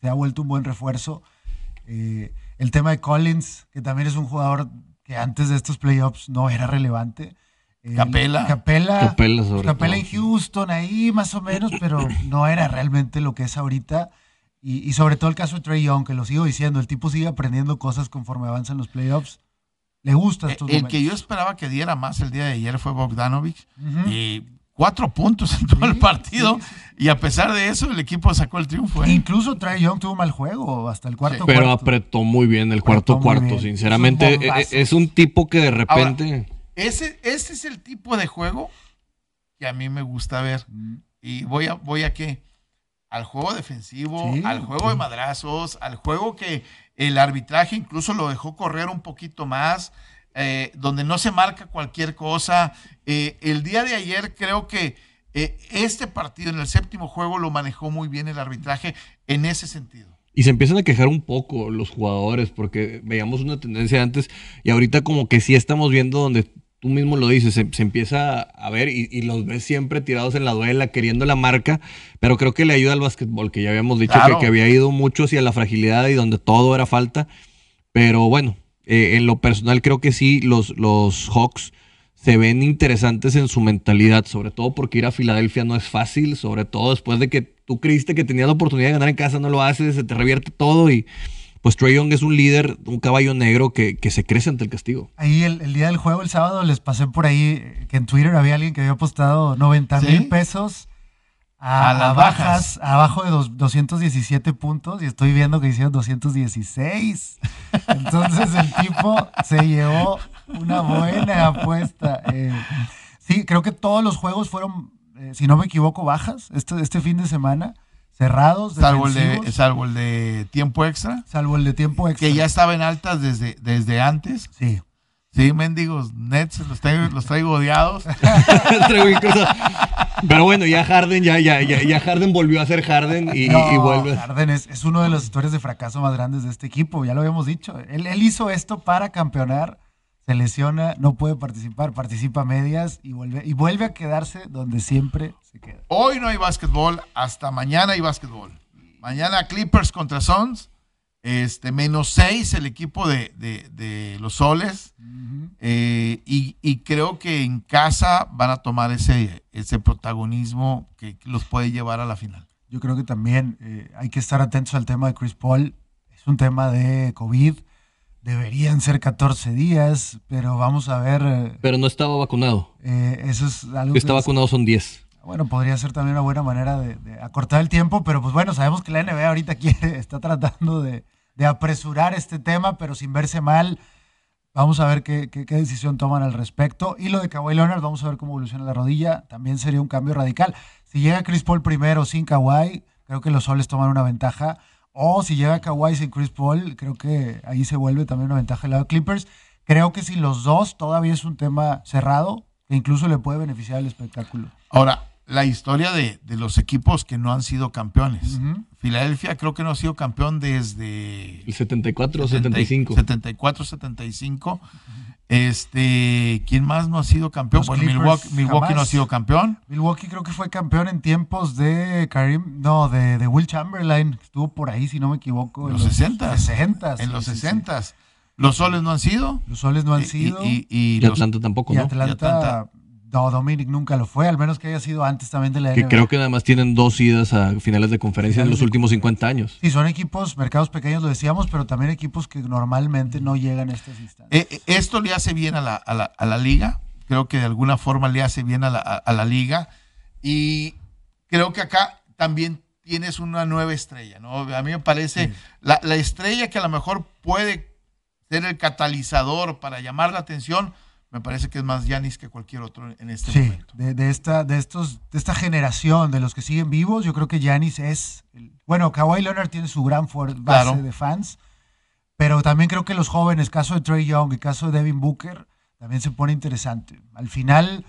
Se ha vuelto un buen refuerzo. Eh, el tema de Collins, que también es un jugador que antes de estos playoffs no era relevante Capela. Capela. Capela, en Houston, ahí más o menos, pero no era realmente lo que es ahorita. Y, sobre todo el caso de Trey Young, que lo sigo diciendo, el tipo sigue aprendiendo cosas conforme avanzan los playoffs. Le gusta estos El que yo esperaba que diera más el día de ayer fue Bogdanovich. Y cuatro puntos en todo el partido. Y a pesar de eso, el equipo sacó el triunfo. ¿eh? Incluso Trey Young tuvo mal juego hasta el cuarto Pero apretó muy bien el cuarto cuarto, sinceramente. E, e, es un, tipo que de repente... Ese, ese es el tipo de juego que a mí me gusta ver. Y voy a, voy a qué? Al juego defensivo, al juego de madrazos, al juego que el arbitraje incluso lo dejó correr un poquito más, eh, donde no se marca cualquier cosa. Eh, el día de ayer creo que eh, este partido en el séptimo juego lo manejó muy bien el arbitraje en ese sentido. Y se empiezan a quejar un poco los jugadores, porque veíamos una tendencia antes y ahorita como que sí estamos viendo donde tú mismo lo dices, se, empieza a ver y, los ves siempre tirados en la duela, queriendo la marca, pero creo que le ayuda al básquetbol, que ya habíamos dicho que, había ido mucho hacia la fragilidad y donde todo era falta. Pero bueno, eh, en lo personal creo que sí, los, los Hawks se ven interesantes en su mentalidad, sobre todo porque ir a Filadelfia no es fácil, sobre todo después de que tú creíste que tenías la oportunidad de ganar en casa, no lo haces, se te revierte todo y pues Trey Young es un líder, un caballo negro que, se crece ante el castigo. Ahí el, día del juego, el sábado, les pasé por ahí que en Twitter había alguien que había apostado 90 mil pesos a, las bajas, abajo de 217 puntos y estoy viendo que hicieron 216. Entonces el tipo se llevó una buena apuesta. Eh, sí, creo que todos los juegos fueron, eh, si no me equivoco, bajas este, este fin de semana cerrados. Salvo el, de, salvo el de tiempo extra. Salvo el de tiempo extra. Que ya estaba en altas desde, desde antes. Sí. Sí, mendigos Nets, los traigo, los traigo odiados. Pero bueno, ya Harden, ya, ya, ya, Harden volvió a ser Harden y, vuelve. Harden es, es, uno de las historias de fracaso más grandes de este equipo, ya lo habíamos dicho. Él, él hizo esto para campeonar se lesiona, no puede participar, participa a medias y vuelve, y vuelve a quedarse donde siempre se queda. Hoy no hay básquetbol, hasta mañana hay básquetbol. Mañana Clippers contra Suns, este, menos seis el equipo de, los soles. Eh, y, creo que en casa van a tomar ese, ese protagonismo que los puede llevar a la final. Yo creo que también eh, hay que estar atentos al tema de Chris Paul. Es un tema de COVID Deberían ser 14 días, pero vamos a ver. Eh, pero no estaba vacunado. Eh, eso es algo. Que está vacunado son 10. Bueno, podría ser también una buena manera de, acortar el tiempo, pero pues bueno, sabemos que la NBA ahorita quiere, está tratando de, apresurar este tema, pero sin verse mal. Vamos a ver qué, decisión toman al respecto. Y lo de Kawhi Leonard, vamos a ver cómo evoluciona la rodilla. También sería un cambio radical. Si llega Chris Paul primero sin Kawhi, creo que los soles toman una ventaja. O si llega Kawhi sin Chris Paul, creo que ahí se vuelve también una ventaja del lado de Clippers. Creo que si los dos todavía es un tema cerrado, que incluso le puede beneficiar al espectáculo. Ahora, la historia de, de los equipos que no han sido campeones. Filadelfia creo que no ha sido campeón desde El 74 o 70 75. 74, 75. Este, ¿quién más no ha sido campeón? Los Bueno, Clippers, Milwaukee, Milwaukee no ha sido campeón. Milwaukee creo que fue campeón en tiempos de Karim, no, de, de Will Chamberlain, que estuvo por ahí, si no me equivoco. En los 60. 60. En los sí, sí, sí. 60. Los soles no han sido. Los soles no han Y- sido. Y, y- y Y los- Atlanta tampoco, Y ¿no? Atlanta, Y Atlanta. No, Dominic nunca lo fue, al menos que haya sido antes también de la Que NBA. creo que nada más tienen dos idas a finales de conferencia en los de últimos 50 años. Sí, son equipos, mercados pequeños, lo decíamos, pero también equipos que normalmente no llegan a estas instancias. Eh, eh, esto le hace bien a la, a, la, a la liga. Creo que de alguna forma le hace bien a la, a- a la liga. Y creo que acá también tienes una nueva estrella, ¿no? A mí me parece la, la estrella que a lo mejor puede ser el catalizador para llamar la atención, me parece que es más Yanis que cualquier otro en este Sí, momento. de, de esta, de, estos, de esta generación, de los que siguen vivos, yo creo que Giannis es. el- bueno, Kawhi Leonard tiene su gran base Claro. de fans, pero también creo que los jóvenes, caso de Trey Young y caso de Devin Booker, también se pone interesante. Al final,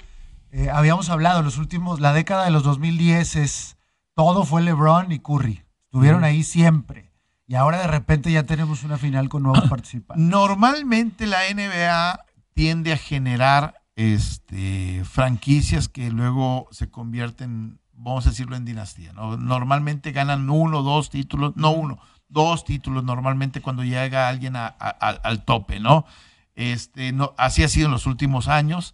eh, habíamos hablado, los últimos, la década de los 2010 es. Todo fue LeBron y Curry. Estuvieron ahí siempre. Y ahora de repente ya tenemos una final con nuevos participantes. Normalmente la NBA tiende a generar este, franquicias que luego se convierten, vamos a decirlo, en dinastía. ¿no? Normalmente ganan uno, dos títulos, no uno, dos títulos normalmente cuando llega alguien a- a- a- al tope, ¿no? Este, no, así ha sido en los últimos años.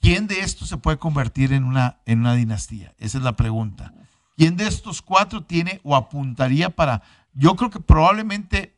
¿Quién de estos se puede convertir en una, en una dinastía? Esa es la pregunta. ¿Quién de estos cuatro tiene o apuntaría para... Yo creo que probablemente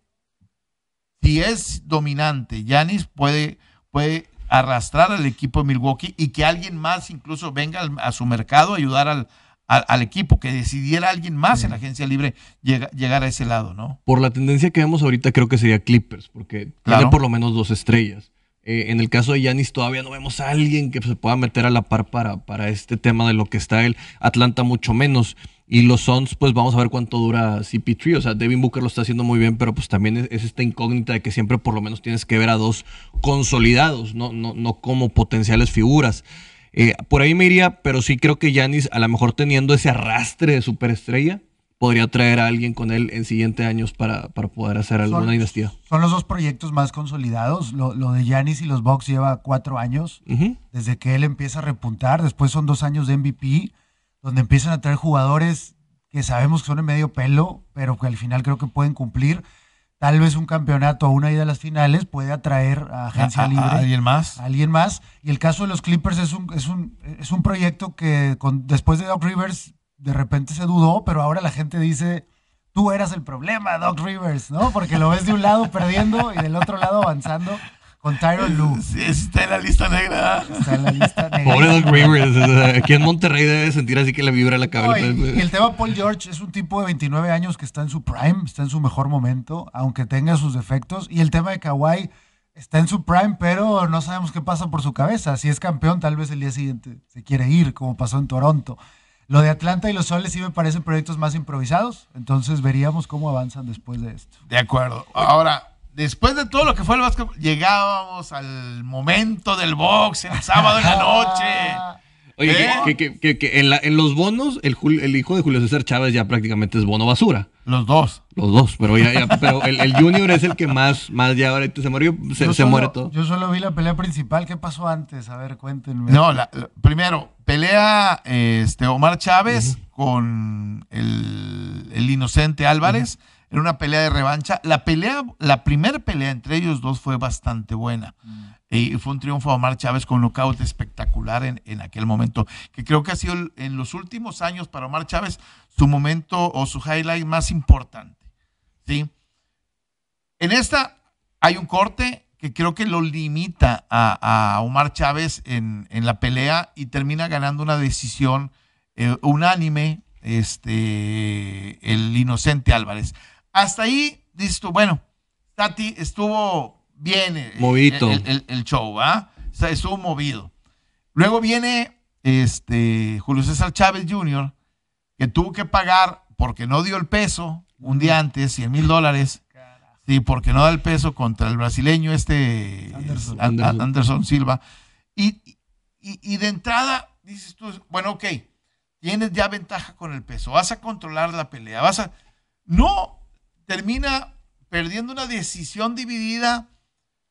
si es dominante, Yanis puede, puede arrastrar al equipo de Milwaukee y que alguien más incluso venga al- a su mercado a ayudar al, al, al equipo, que decidiera alguien más en la agencia libre llega- llegar a ese lado, ¿no? Por la tendencia que vemos ahorita, creo que sería Clippers, porque Claro. tiene por lo menos dos estrellas. Eh, en el caso de Yanis, todavía no vemos a alguien que se pueda meter a la par para, para este tema de lo que está él. Atlanta, mucho menos. Y los Suns, pues vamos a ver cuánto dura CP3. O sea, Devin Booker lo está haciendo muy bien, pero pues también es, es esta incógnita de que siempre por lo menos tienes que ver a dos consolidados, no, no, no como potenciales figuras. Eh, por ahí me iría, pero sí creo que Yanis, a lo mejor teniendo ese arrastre de superestrella, podría traer a alguien con él en siguientes años para, para poder hacer alguna Son- dinastía. Son los dos proyectos más consolidados. Lo, lo de Giannis y los Bucks lleva cuatro años desde que él empieza a repuntar. Después son dos años de MVP, donde empiezan a traer jugadores que sabemos que son en medio pelo, pero que al final creo que pueden cumplir. Tal vez un campeonato o una ida a las finales puede atraer a agencia A- a- libre. a ¿Alguien más? a alguien más. Y el caso de los Clippers es un, es un, es un proyecto que con, después de Doc Rivers de repente se dudó, pero ahora la gente dice, tú eras el problema, Doc Rivers, ¿no? Porque lo ves de un lado perdiendo y del otro lado avanzando con Tyron. Sí, está en la lista negra. Está en la lista negra. Pobre Doc Rivers. Aquí en Monterrey debe sentir así que le vibra la No, cabeza. y, y el tema Paul George es un tipo de 29 años que está en su prime, está en su mejor momento, aunque tenga sus defectos. Y el tema de Kawhi está en su prime, pero no sabemos qué pasa por su cabeza. Si es campeón, tal vez el día siguiente se quiere ir, como pasó en Toronto. Lo de Atlanta y los Soles sí me parecen proyectos más improvisados, entonces veríamos cómo avanzan después de esto. De acuerdo. Ahora, después de todo lo que fue el básquet, llegábamos al momento del box el sábado en la noche. Oye, ¿Eh? que, que- que- que en, la- en los bonos, el, Jul- el hijo de Julio César Chávez ya prácticamente es bono basura. Los dos. Los dos, pero ya, ya- pero el, el Junior es el que más, más ya ahorita se murió, se, Yo se solo- muere todo. Yo solo vi la pelea principal. ¿Qué pasó antes? A ver, cuéntenme. No, la- la- primero, pelea este, Omar Chávez con el, el inocente Álvarez. Era una pelea de revancha. La pelea, la primera pelea entre ellos dos fue bastante buena. Y fue un triunfo de Omar Chávez con un knockout espectacular en, en aquel momento. Que creo que ha sido el- en los últimos años para Omar Chávez su momento o su highlight más importante. ¿Sí? En esta hay un corte que creo que lo limita a, a Omar Chávez en, en la pelea y termina ganando una decisión eh, unánime este, el inocente Álvarez. Hasta ahí, dices tú, bueno, Tati estuvo bien eh, el, el- el show, ¿ah? O sea, estuvo movido. Luego viene este, Julio César Chávez Jr., que tuvo que pagar porque no dio el peso un día antes, 100 mil dólares. Sí, porque no da el peso contra el brasileño este Anderson. An- Anderson. Anderson Silva. Y, y- y de entrada dices tú, bueno, ok, tienes ya ventaja con el peso, vas a controlar la pelea, vas a... No, termina perdiendo una decisión dividida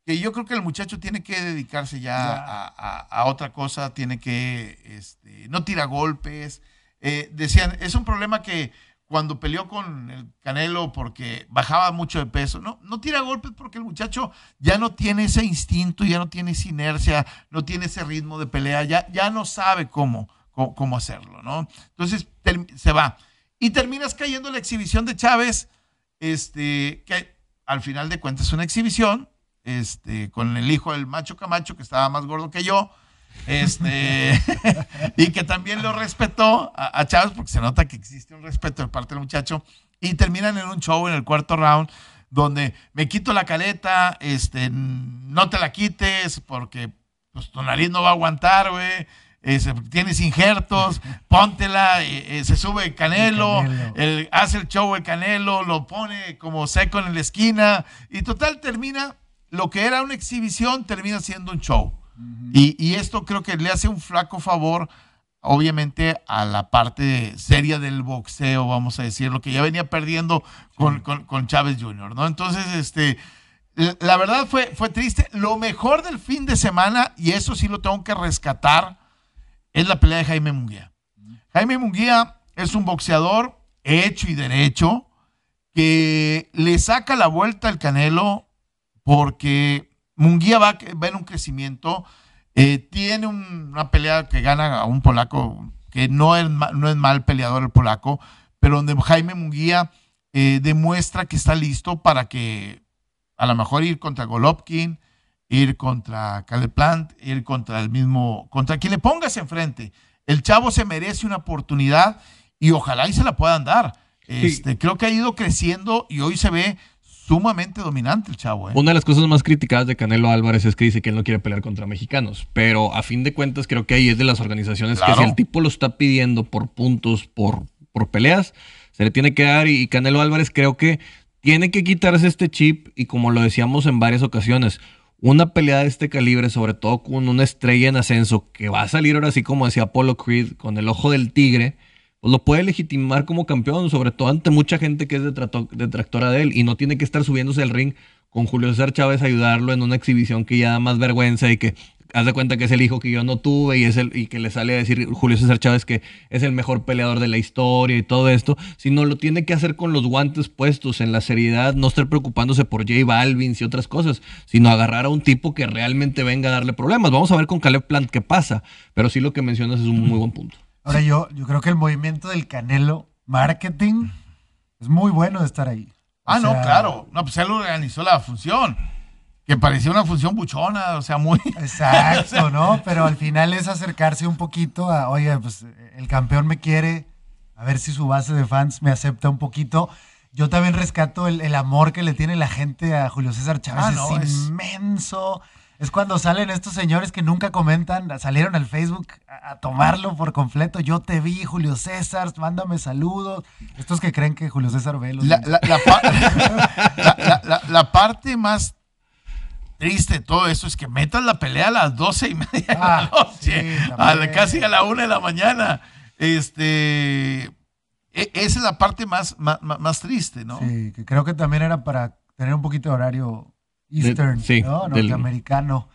que yo creo que el muchacho tiene que dedicarse ya, Ya. A, a- a otra cosa, tiene que, este, no tira golpes. Eh, decían, es un problema que cuando peleó con el Canelo porque bajaba mucho de peso, no, no tira golpes porque el muchacho ya no tiene ese instinto, ya no tiene esa inercia, no tiene ese ritmo de pelea, ya, ya no sabe cómo, cómo, cómo hacerlo, ¿no? Entonces se va. Y terminas cayendo en la exhibición de Chávez, este, que al final de cuentas es una exhibición, este, con el hijo del macho Camacho, que estaba más gordo que yo, este, y que también lo respetó a, a Chávez, porque se nota que existe un respeto de parte del muchacho, y terminan en un show en el cuarto round, donde me quito la caleta, este, no te la quites, porque pues, tu nariz no va a aguantar, güey. Eh, tienes injertos, póntela, eh, eh, se sube el canelo, El Canelo. el- hace el show el canelo, lo pone como seco en la esquina, y total termina, lo que era una exhibición termina siendo un show. y, y esto creo que le hace un flaco favor, obviamente, a la parte seria del boxeo, vamos a decirlo, que ya venía perdiendo con, con- con Chávez Jr., ¿no? Entonces, este, la verdad fue, fue triste. Lo mejor del fin de semana, y eso sí lo tengo que rescatar, es la pelea de Jaime Munguía. Jaime Munguía es un boxeador hecho y derecho que le saca la vuelta al Canelo porque Munguía va, en un crecimiento, eh, tiene un- una pelea que gana a un polaco que no es, no es mal peleador el polaco, pero donde Jaime Munguía eh, demuestra que está listo para que a lo mejor ir contra Golovkin, ir contra Caleb Plant, ir contra el mismo, contra quien le pongas enfrente. El chavo se merece una oportunidad y ojalá y se la puedan dar. Este, Creo que ha ido creciendo y hoy se ve sumamente dominante el chavo. ¿eh? Una de las cosas más criticadas de Canelo Álvarez es que dice que él no quiere pelear contra mexicanos, pero a fin de cuentas creo que ahí es de las organizaciones que si el tipo lo está pidiendo por puntos, por, por peleas, se le tiene que dar y Canelo Álvarez creo que tiene que quitarse este chip y como lo decíamos en varias ocasiones, una pelea de este calibre, sobre todo con una estrella en ascenso que va a salir ahora así como decía Apollo Creed, con el ojo del tigre, pues lo puede legitimar como campeón, sobre todo ante mucha gente que es detractora de él y no tiene que estar subiéndose al ring con Julio César Chávez a ayudarlo en una exhibición que ya da más vergüenza y que haz de cuenta que es el hijo que yo no tuve y es el y que le sale a decir Julio César Chávez que es el mejor peleador de la historia y todo esto, sino lo tiene que hacer con los guantes puestos en la seriedad, no estar preocupándose por J Balvin y otras cosas, sino agarrar a un tipo que realmente venga a darle problemas. Vamos a ver con Caleb Plant qué pasa, pero sí lo que mencionas es un muy buen punto. Ahora yo, yo creo que el movimiento del Canelo marketing es muy bueno de estar ahí. O Ah, no, claro. No, pues él organizó la función. Que parecía una función buchona, o sea, muy. Exacto, ¿no? Pero al final es acercarse un poquito a, oye, pues el campeón me quiere, a ver si su base de fans me acepta un poquito. Yo también rescato el, el amor que le tiene la gente a Julio César Chávez. Ah, es no, es- inmenso. Es cuando salen estos señores que nunca comentan, salieron al Facebook a, a tomarlo por completo. Yo te vi, Julio César, mándame saludos. Estos que creen que Julio César ve los la- la- la parte más triste de todo eso es que metan la pelea a las doce y media de Ah, la noche, sí, a la- casi a la una de la mañana. Este, e- esa es la parte más, más, más triste, ¿no? Sí, que creo que también era para tener un poquito de horario Eastern, sí, ¿no? del- Norteamericano.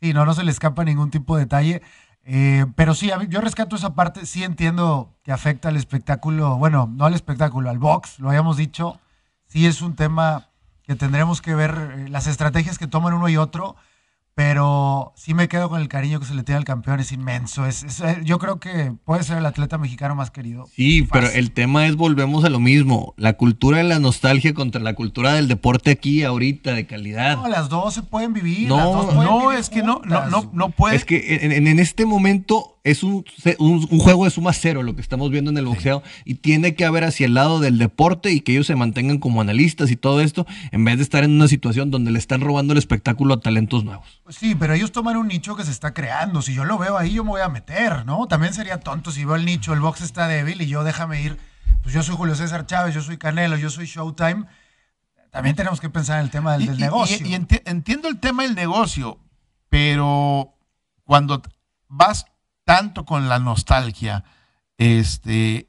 Sí, no, no se le escapa ningún tipo de detalle. Eh, pero sí, a mí- yo rescato esa parte. Sí entiendo que afecta al espectáculo, bueno, no al espectáculo, al box, lo habíamos dicho. Sí es un tema que tendremos que ver eh, las estrategias que toman uno y otro. Pero sí me quedo con el cariño que se le tiene al campeón, es inmenso. Es, es- eh, yo creo que puede ser el atleta mexicano más querido. Sí, pero el tema es, volvemos a lo mismo, la cultura de la nostalgia contra la cultura del deporte aquí, ahorita, de calidad. No, las dos se pueden vivir. No, las dos pueden No, vivir es que no, no, no, no puede. Es que en este momento es un, un- un juego de suma cero lo que estamos viendo en el boxeo y tiene que haber hacia el lado del deporte y que ellos se mantengan como analistas y todo esto en vez de estar en una situación donde le están robando el espectáculo a talentos nuevos. Sí, pero ellos toman un nicho que se está creando. Si yo lo veo ahí, yo me voy a meter, ¿no? También sería tonto si veo el nicho, el box está débil y yo déjame ir. Pues yo soy Julio César Chávez, yo soy Canelo, yo soy Showtime. También tenemos que pensar en el tema del, Y- del y- negocio. Y, enti- entiendo el tema del negocio, pero cuando vas tanto con la nostalgia, este,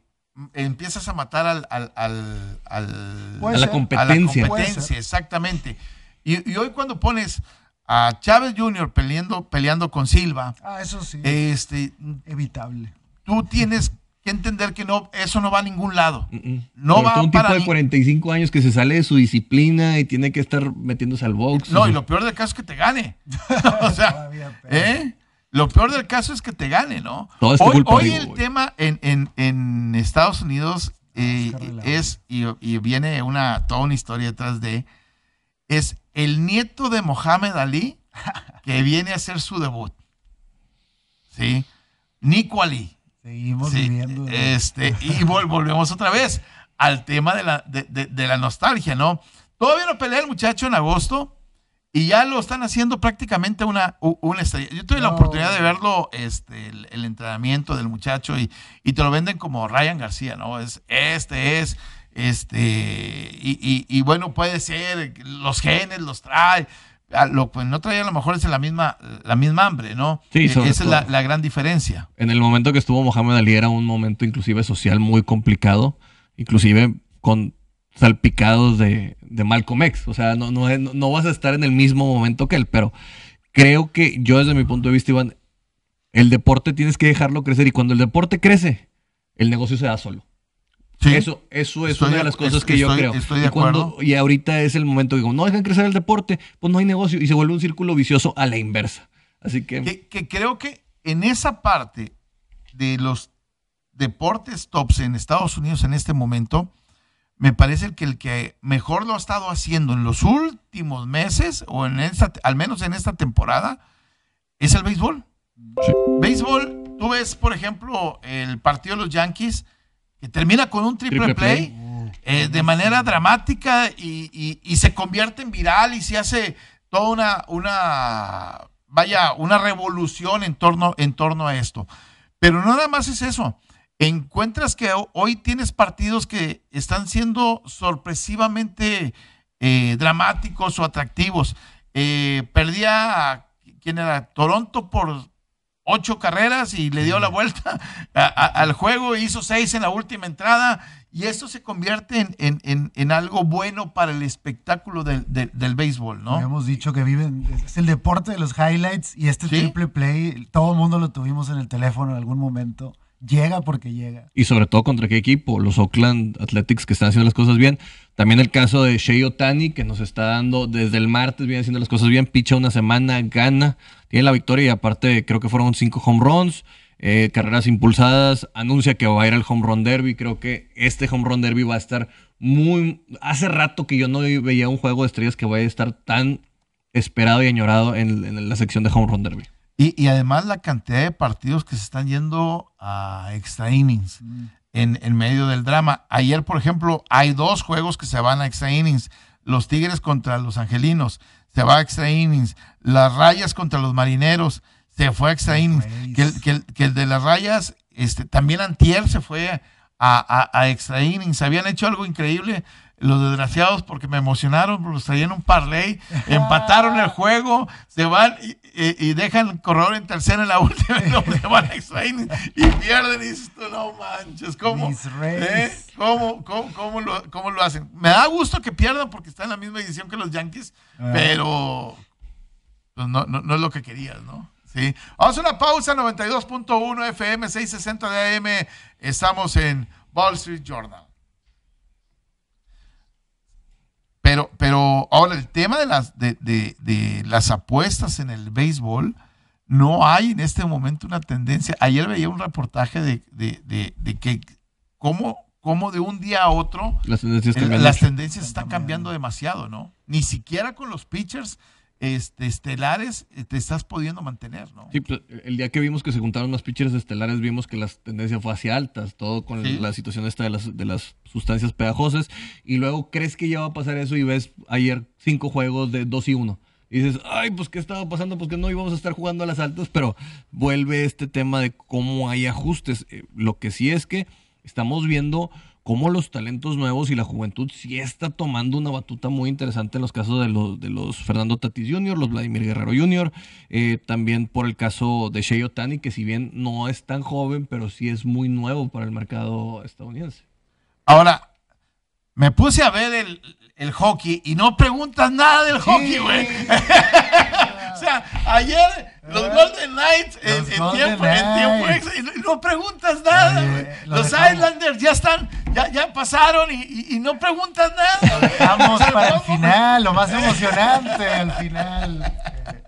empiezas a matar al, al, al- al- a la competencia. a la competencia, exactamente. Y, y hoy cuando pones a Chávez Jr. peleando, peleando con Silva, Ah, eso sí. este, evitable. tú tienes que entender que no, eso no va a ningún lado. Mm, mm. No Sobre va todo un tipo para de ni- 45 años que se sale de su disciplina y tiene que estar metiéndose al box. No, y lo peor del caso es que te gane. o sea. ¿eh? Lo peor del caso es que te gane, ¿no? Todo es tu hoy culpa, hoy digo, el tema en, en- en Estados Unidos eh, es, y, y viene una, toda una historia detrás de, es el nieto de Mohamed Ali que viene a hacer su debut. ¿Sí? Nico Ali. Seguimos Sí, viviendo. este, y vol- volvemos otra vez al tema de la, de, de- de la nostalgia, ¿no? Todavía no pelea el muchacho en agosto y ya lo están haciendo prácticamente una, una estrella. Yo tuve la oportunidad de verlo, este, el, el entrenamiento del muchacho y, y te lo venden como Ryan García, ¿no? Es, este es, este, y, y- y bueno, puede ser, los genes los trae. A Lo que no trae a lo mejor es la misma, la misma hambre, ¿no? Sí, Eh, sobre Esa es la, la gran diferencia. En el momento que estuvo Mohamed Ali era un momento inclusive social muy complicado, inclusive con salpicados de, de Malcolm X. O sea, no, no, no, vas a estar en el mismo momento que él, pero creo que yo desde mi punto de vista, Iván, el deporte tienes que dejarlo crecer y cuando el deporte crece, el negocio se da solo. Sí. Eso, eso es Estoy una de las cosas es- que yo creo. estoy de y, cuando- acuerdo. y ahorita es el momento que digo, no dejan crecer el deporte, pues no hay negocio y se vuelve un círculo vicioso a la inversa. Así que, que, que creo que en esa parte de los deportes tops en Estados Unidos en este momento, me parece que el que mejor lo ha estado haciendo en los últimos meses, o en esta, al menos en esta temporada, es el béisbol. Sí. Béisbol, tú ves, por ejemplo, el partido de los Yankees, que termina con un triple, Triple play, play. Eh, de manera dramática y, y- y se convierte en viral y se hace toda una, una vaya, una revolución en torno, en torno a esto. Pero no nada más es eso. Encuentras que ho- hoy tienes partidos que están siendo sorpresivamente eh, dramáticos o atractivos. Eh, perdía, ¿quién era? Toronto por ocho carreras y le dio la vuelta a- a- al juego, hizo seis en la última entrada y esto se convierte en, en- en- en algo bueno para el espectáculo del, del- del béisbol, ¿no? Habíamos dicho que viven, es el deporte de los highlights y este Sí. triple play, todo el mundo lo tuvimos en el teléfono en algún momento. Llega porque llega. Y sobre todo contra qué equipo, los Oakland Athletics que están haciendo las cosas bien. También el caso de Shea Otani, que nos está dando desde el martes, viene haciendo las cosas bien, picha una semana, gana, tiene la victoria y aparte creo que fueron cinco home runs, eh, carreras impulsadas, anuncia que va a ir al home run derby, creo que este home run derby va a estar muy... Hace rato que yo no veía un juego de estrellas que vaya a estar tan esperado y añorado en, en la sección de home run derby. Y, y además la cantidad de partidos que se están yendo a extra innings en, en medio del drama. Ayer, por ejemplo, hay dos juegos que se van a extra innings. Los Tigres contra los Angelinos se va a extra innings. Las Rayas contra los Marineros se fue a extra innings. Que el, que que el de las Rayas, este, también Antier se fue a, a- a extra innings. Habían hecho algo increíble los desgraciados porque me emocionaron, los traían un parlay, empataron el juego, se van y, y- y dejan el corredor en tercera en la última van a y pierden y dices tú, no manches, ¿cómo? ¿Eh? ¿Cómo, cómo, cómo lo, cómo lo hacen? Me da gusto que pierdan porque están en la misma edición que los Yankees, Ah. pero pues, no, no, no es lo que querías, ¿no? Sí. Vamos a una pausa, 92.1 FM, 660 de AM. Estamos en Wall Street Journal. Pero, pero ahora el tema de las, de, de- de las apuestas en el béisbol, no hay en este momento una tendencia. Ayer veía un reportaje de, de- que cómo, cómo de un día a otro Las tendencias están cambiando demasiado, ¿no? Ni siquiera con los pitchers este, estelares eh, te estás pudiendo mantener, ¿no? Sí, pues, el día que vimos que se juntaron más pitchers estelares, vimos que las tendencias fue hacia altas, todo con Sí. la situación esta de las, de las sustancias pegajosas. Y luego crees que ya va a pasar eso y ves ayer cinco juegos de 2 y 1. Y dices, ay, pues qué estaba pasando, pues que no íbamos a estar jugando a las altas, pero vuelve este tema de cómo hay ajustes. Eh, Lo que sí es que estamos viendo cómo los talentos nuevos y la juventud sí está tomando una batuta muy interesante en los casos de los, de los Fernando Tatis Jr., los Vladimir Guerrero Jr., eh, también por el caso de Shea Otani, que si bien no es tan joven, pero sí es muy nuevo para el mercado estadounidense. Ahora, me puse a ver el, el hockey y no preguntas nada del hockey, güey. o sea, ayer los Golden Knights en, tiempo, en tiempo y no, preguntas nada, güey. lo Los dejamos. Islanders ya están, ya, ya pasaron y, y- y no preguntas nada. Vamos para el final, lo más emocionante al final.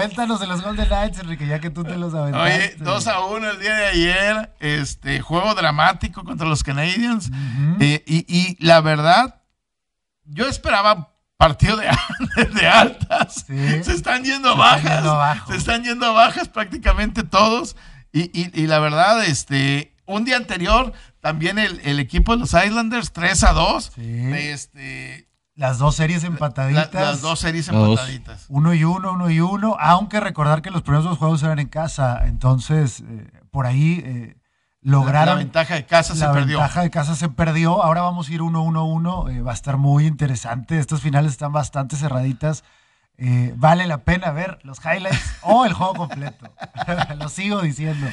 Cuéntanos de los Golden Knights, Enrique, ya que tú te los aventaste. Oye, 2 a 1 el día de ayer, este juego dramático contra los Canadiens. Eh, y, y la verdad, yo esperaba partido de, de altas. Sí. Se están yendo Se bajas. están yendo abajo. Se están yendo bajas prácticamente todos. Y, y- y la verdad, este, un día anterior, también el, el equipo de los Islanders, 3 a 2. Sí. Este, Las dos series la- empataditas. las dos series dos. empataditas. Uno y uno, uno y uno. Aunque recordar que los primeros dos juegos eran en casa. Entonces, eh, por ahí eh, lograron. La, la ventaja de casa se la perdió. ventaja de casa se perdió. Ahora vamos a ir 1-1-1. Eh, va a estar muy interesante. Estas finales están bastante cerraditas. Eh, vale la pena ver los highlights o el juego completo. Lo sigo diciendo.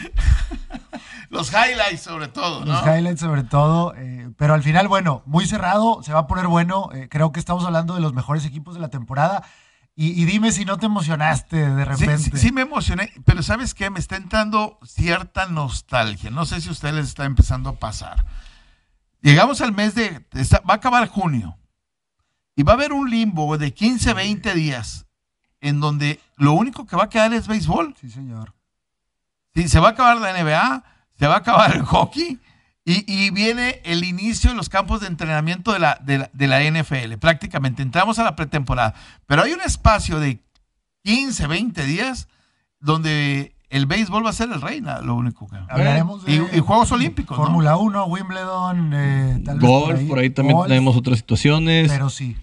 Los highlights, sobre todo, ¿no? Los highlights sobre todo. eh, pero al final, bueno, muy cerrado. Se va a poner bueno. Eh, creo que estamos hablando de los mejores equipos de la temporada. Y, y dime si no te emocionaste de Sí, repente. sí, sí me emocioné, pero ¿sabes qué? Me está entrando cierta nostalgia. No sé si a ustedes les está empezando a pasar. Llegamos al mes de... está- va a acabar junio. Y va a haber un limbo de 15, 20 días en donde lo único que va a quedar es béisbol. Sí, señor. Sí, se va a acabar la NBA, se va a acabar el hockey y, y viene el inicio de los campos de entrenamiento de la, de, la, de la NFL. Prácticamente entramos a la pretemporada. Pero hay un espacio de 15, 20 días donde el béisbol va a ser el rey, nada, lo único que... Hablaremos de. Y- y Juegos Olímpicos, ¿no? Fórmula 1, Wimbledon, eh, tal vez. Golf, por ahí, también Golf, tenemos otras situaciones. Pero sí.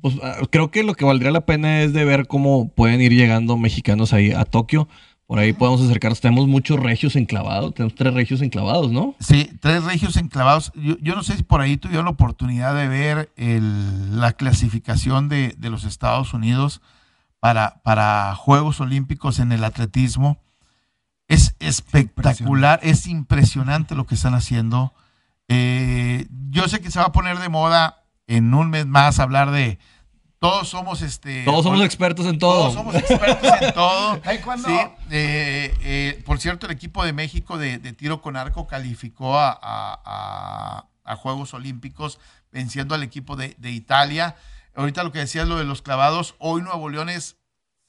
Pues, ah, creo que lo que valdría la pena es de ver cómo pueden ir llegando mexicanos ahí a Tokio. Por ahí podemos acercarnos. Tenemos muchos regios enclavados. Tenemos tres regios enclavados, ¿no? Sí, tres regios enclavados. Yo, yo no sé si por ahí tuvieron la oportunidad de ver el- la clasificación de, de los Estados Unidos para, para Juegos Olímpicos en el atletismo. Es espectacular, es impresionante lo que están haciendo. Eh, yo sé que se va a poner de moda en un mes más hablar de todos somos este Todos somos expertos en todo. todos somos expertos en todo. Ay, ¿cuándo? Sí, eh, eh, por cierto, el equipo de México de, de tiro con arco calificó a, a- a- a Juegos Olímpicos venciendo al equipo de, de Italia. Ahorita lo que decías, lo de los clavados, hoy Nuevo León es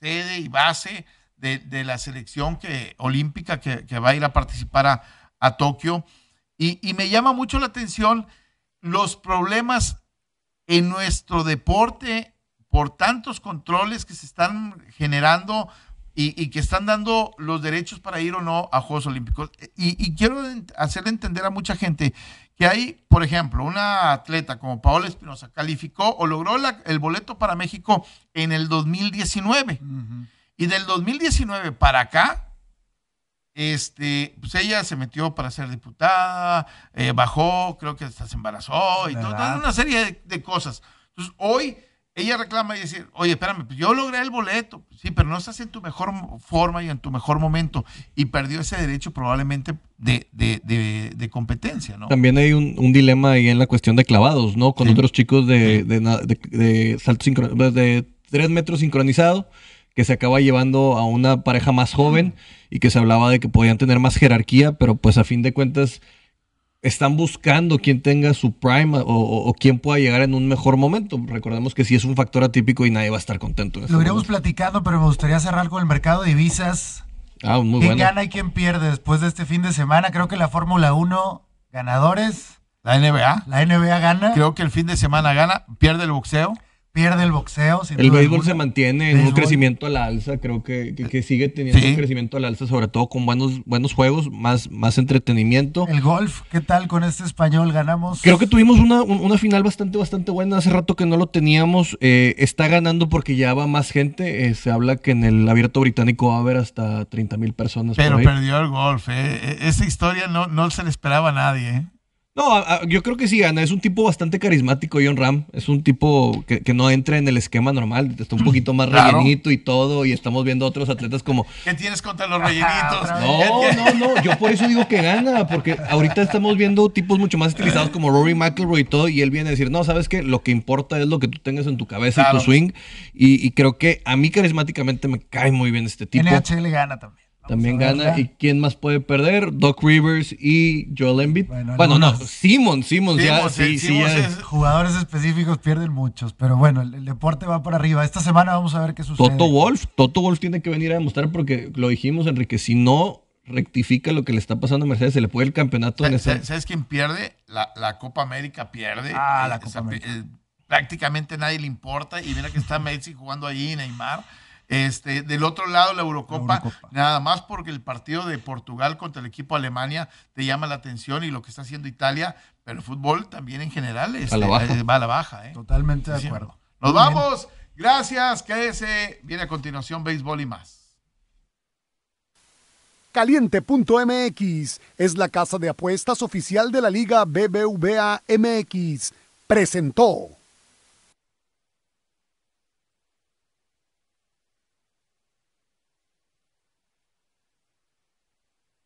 sede y base de, la selección que, olímpica que, va a ir a participar a, Tokio. Y, me llama mucho la atención los problemas en nuestro deporte por tantos controles que se están generando y, que están dando los derechos para ir o no a Juegos Olímpicos. Y, quiero hacerle entender a mucha gente que hay, por ejemplo, una atleta como Paola Espinosa calificó o logró la- el boleto para México en el 2019. Ujú. Y del 2019 para acá, este, pues ella se metió para ser diputada, eh, bajó, creo que hasta se embarazó y ¿Verdad? una serie de, de cosas. Entonces, hoy ella reclama y dice, oye, espérame, pues yo logré el boleto, sí, pero no estás en tu mejor forma y en tu mejor momento. Y perdió ese derecho probablemente de, de, de- de competencia, ¿no? También hay un, un dilema ahí en la cuestión de clavados, ¿no? Con Sí. otros chicos de, de, salto sincro- de tres metros sincronizado que se acaba llevando a una pareja más joven y que se hablaba de que podían tener más jerarquía, pero pues a fin de cuentas están buscando quién tenga su prime o, o- o quién pueda llegar en un mejor momento. Recordemos que sí es un factor atípico y nadie va a estar contento. En Lo iremos momento. platicando, pero me gustaría cerrar con el mercado de divisas. Ah, muy ¿Quién bueno. gana y quién pierde después de este fin de semana? Creo que la Fórmula 1, ganadores. La NBA, La NBA gana, creo que el fin de semana gana, pierde el boxeo. Pierde el boxeo. sin El béisbol se mantiene en un crecimiento a la alza, creo que, que- que sigue teniendo Sí. un crecimiento a la alza, sobre todo con buenos, buenos juegos, más, más entretenimiento. El golf, ¿qué tal con este español? Ganamos. Creo que tuvimos una, un- una final bastante, bastante buena. Hace rato que no lo teníamos. Eh, está ganando porque ya va más gente. Eh, se habla que en el abierto británico va a haber hasta 30 mil personas. por Pero ahí. perdió el golf. eh. E- Esa historia no, no se le esperaba a nadie. No, yo creo que sí gana. Es un tipo bastante carismático, John Ram. Es un tipo que, no entra en el esquema normal. Está un poquito más rellenito y todo. Y estamos viendo otros atletas como. ¿Qué tienes contra los rellenitos? no, no, no. Yo por eso digo que gana. Porque ahorita estamos viendo tipos mucho más estilizados como Rory McIlroy y todo. Y él viene a decir, no, sabes que lo que importa es lo que tú tengas en tu cabeza y tu swing. Y, y, creo que a mí carismáticamente me cae muy bien este tipo. NHL gana también. También gana. ¿Y quién más puede perder? Doc Rivers y Joel Embiid. Bueno, no, Simon, Simon, ya, sí, sí, Jugadores específicos pierden muchos, pero bueno, el, deporte va para arriba. Esta semana vamos a ver qué sucede. Toto Wolf, Toto Wolf tiene que venir a demostrar porque lo dijimos, Enrique, si no rectifica lo que le está pasando a Mercedes, se le puede el campeonato. En ¿Sabes, quién pierde? La, Copa América pierde. Ah, la Copa América. Eh, prácticamente nadie le importa y mira que está Messi jugando allí, Neymar. Este, del otro lado, la Eurocopa, nada más porque el partido de Portugal contra el equipo Alemania te llama la atención y lo que está haciendo Italia, pero el fútbol también en general este, va a la baja. ¿eh? Totalmente de acuerdo. Nos vamos. Gracias. ese Viene a continuación béisbol y más. Caliente.mx es la casa de apuestas oficial de la Liga BBVA MX. Presentó.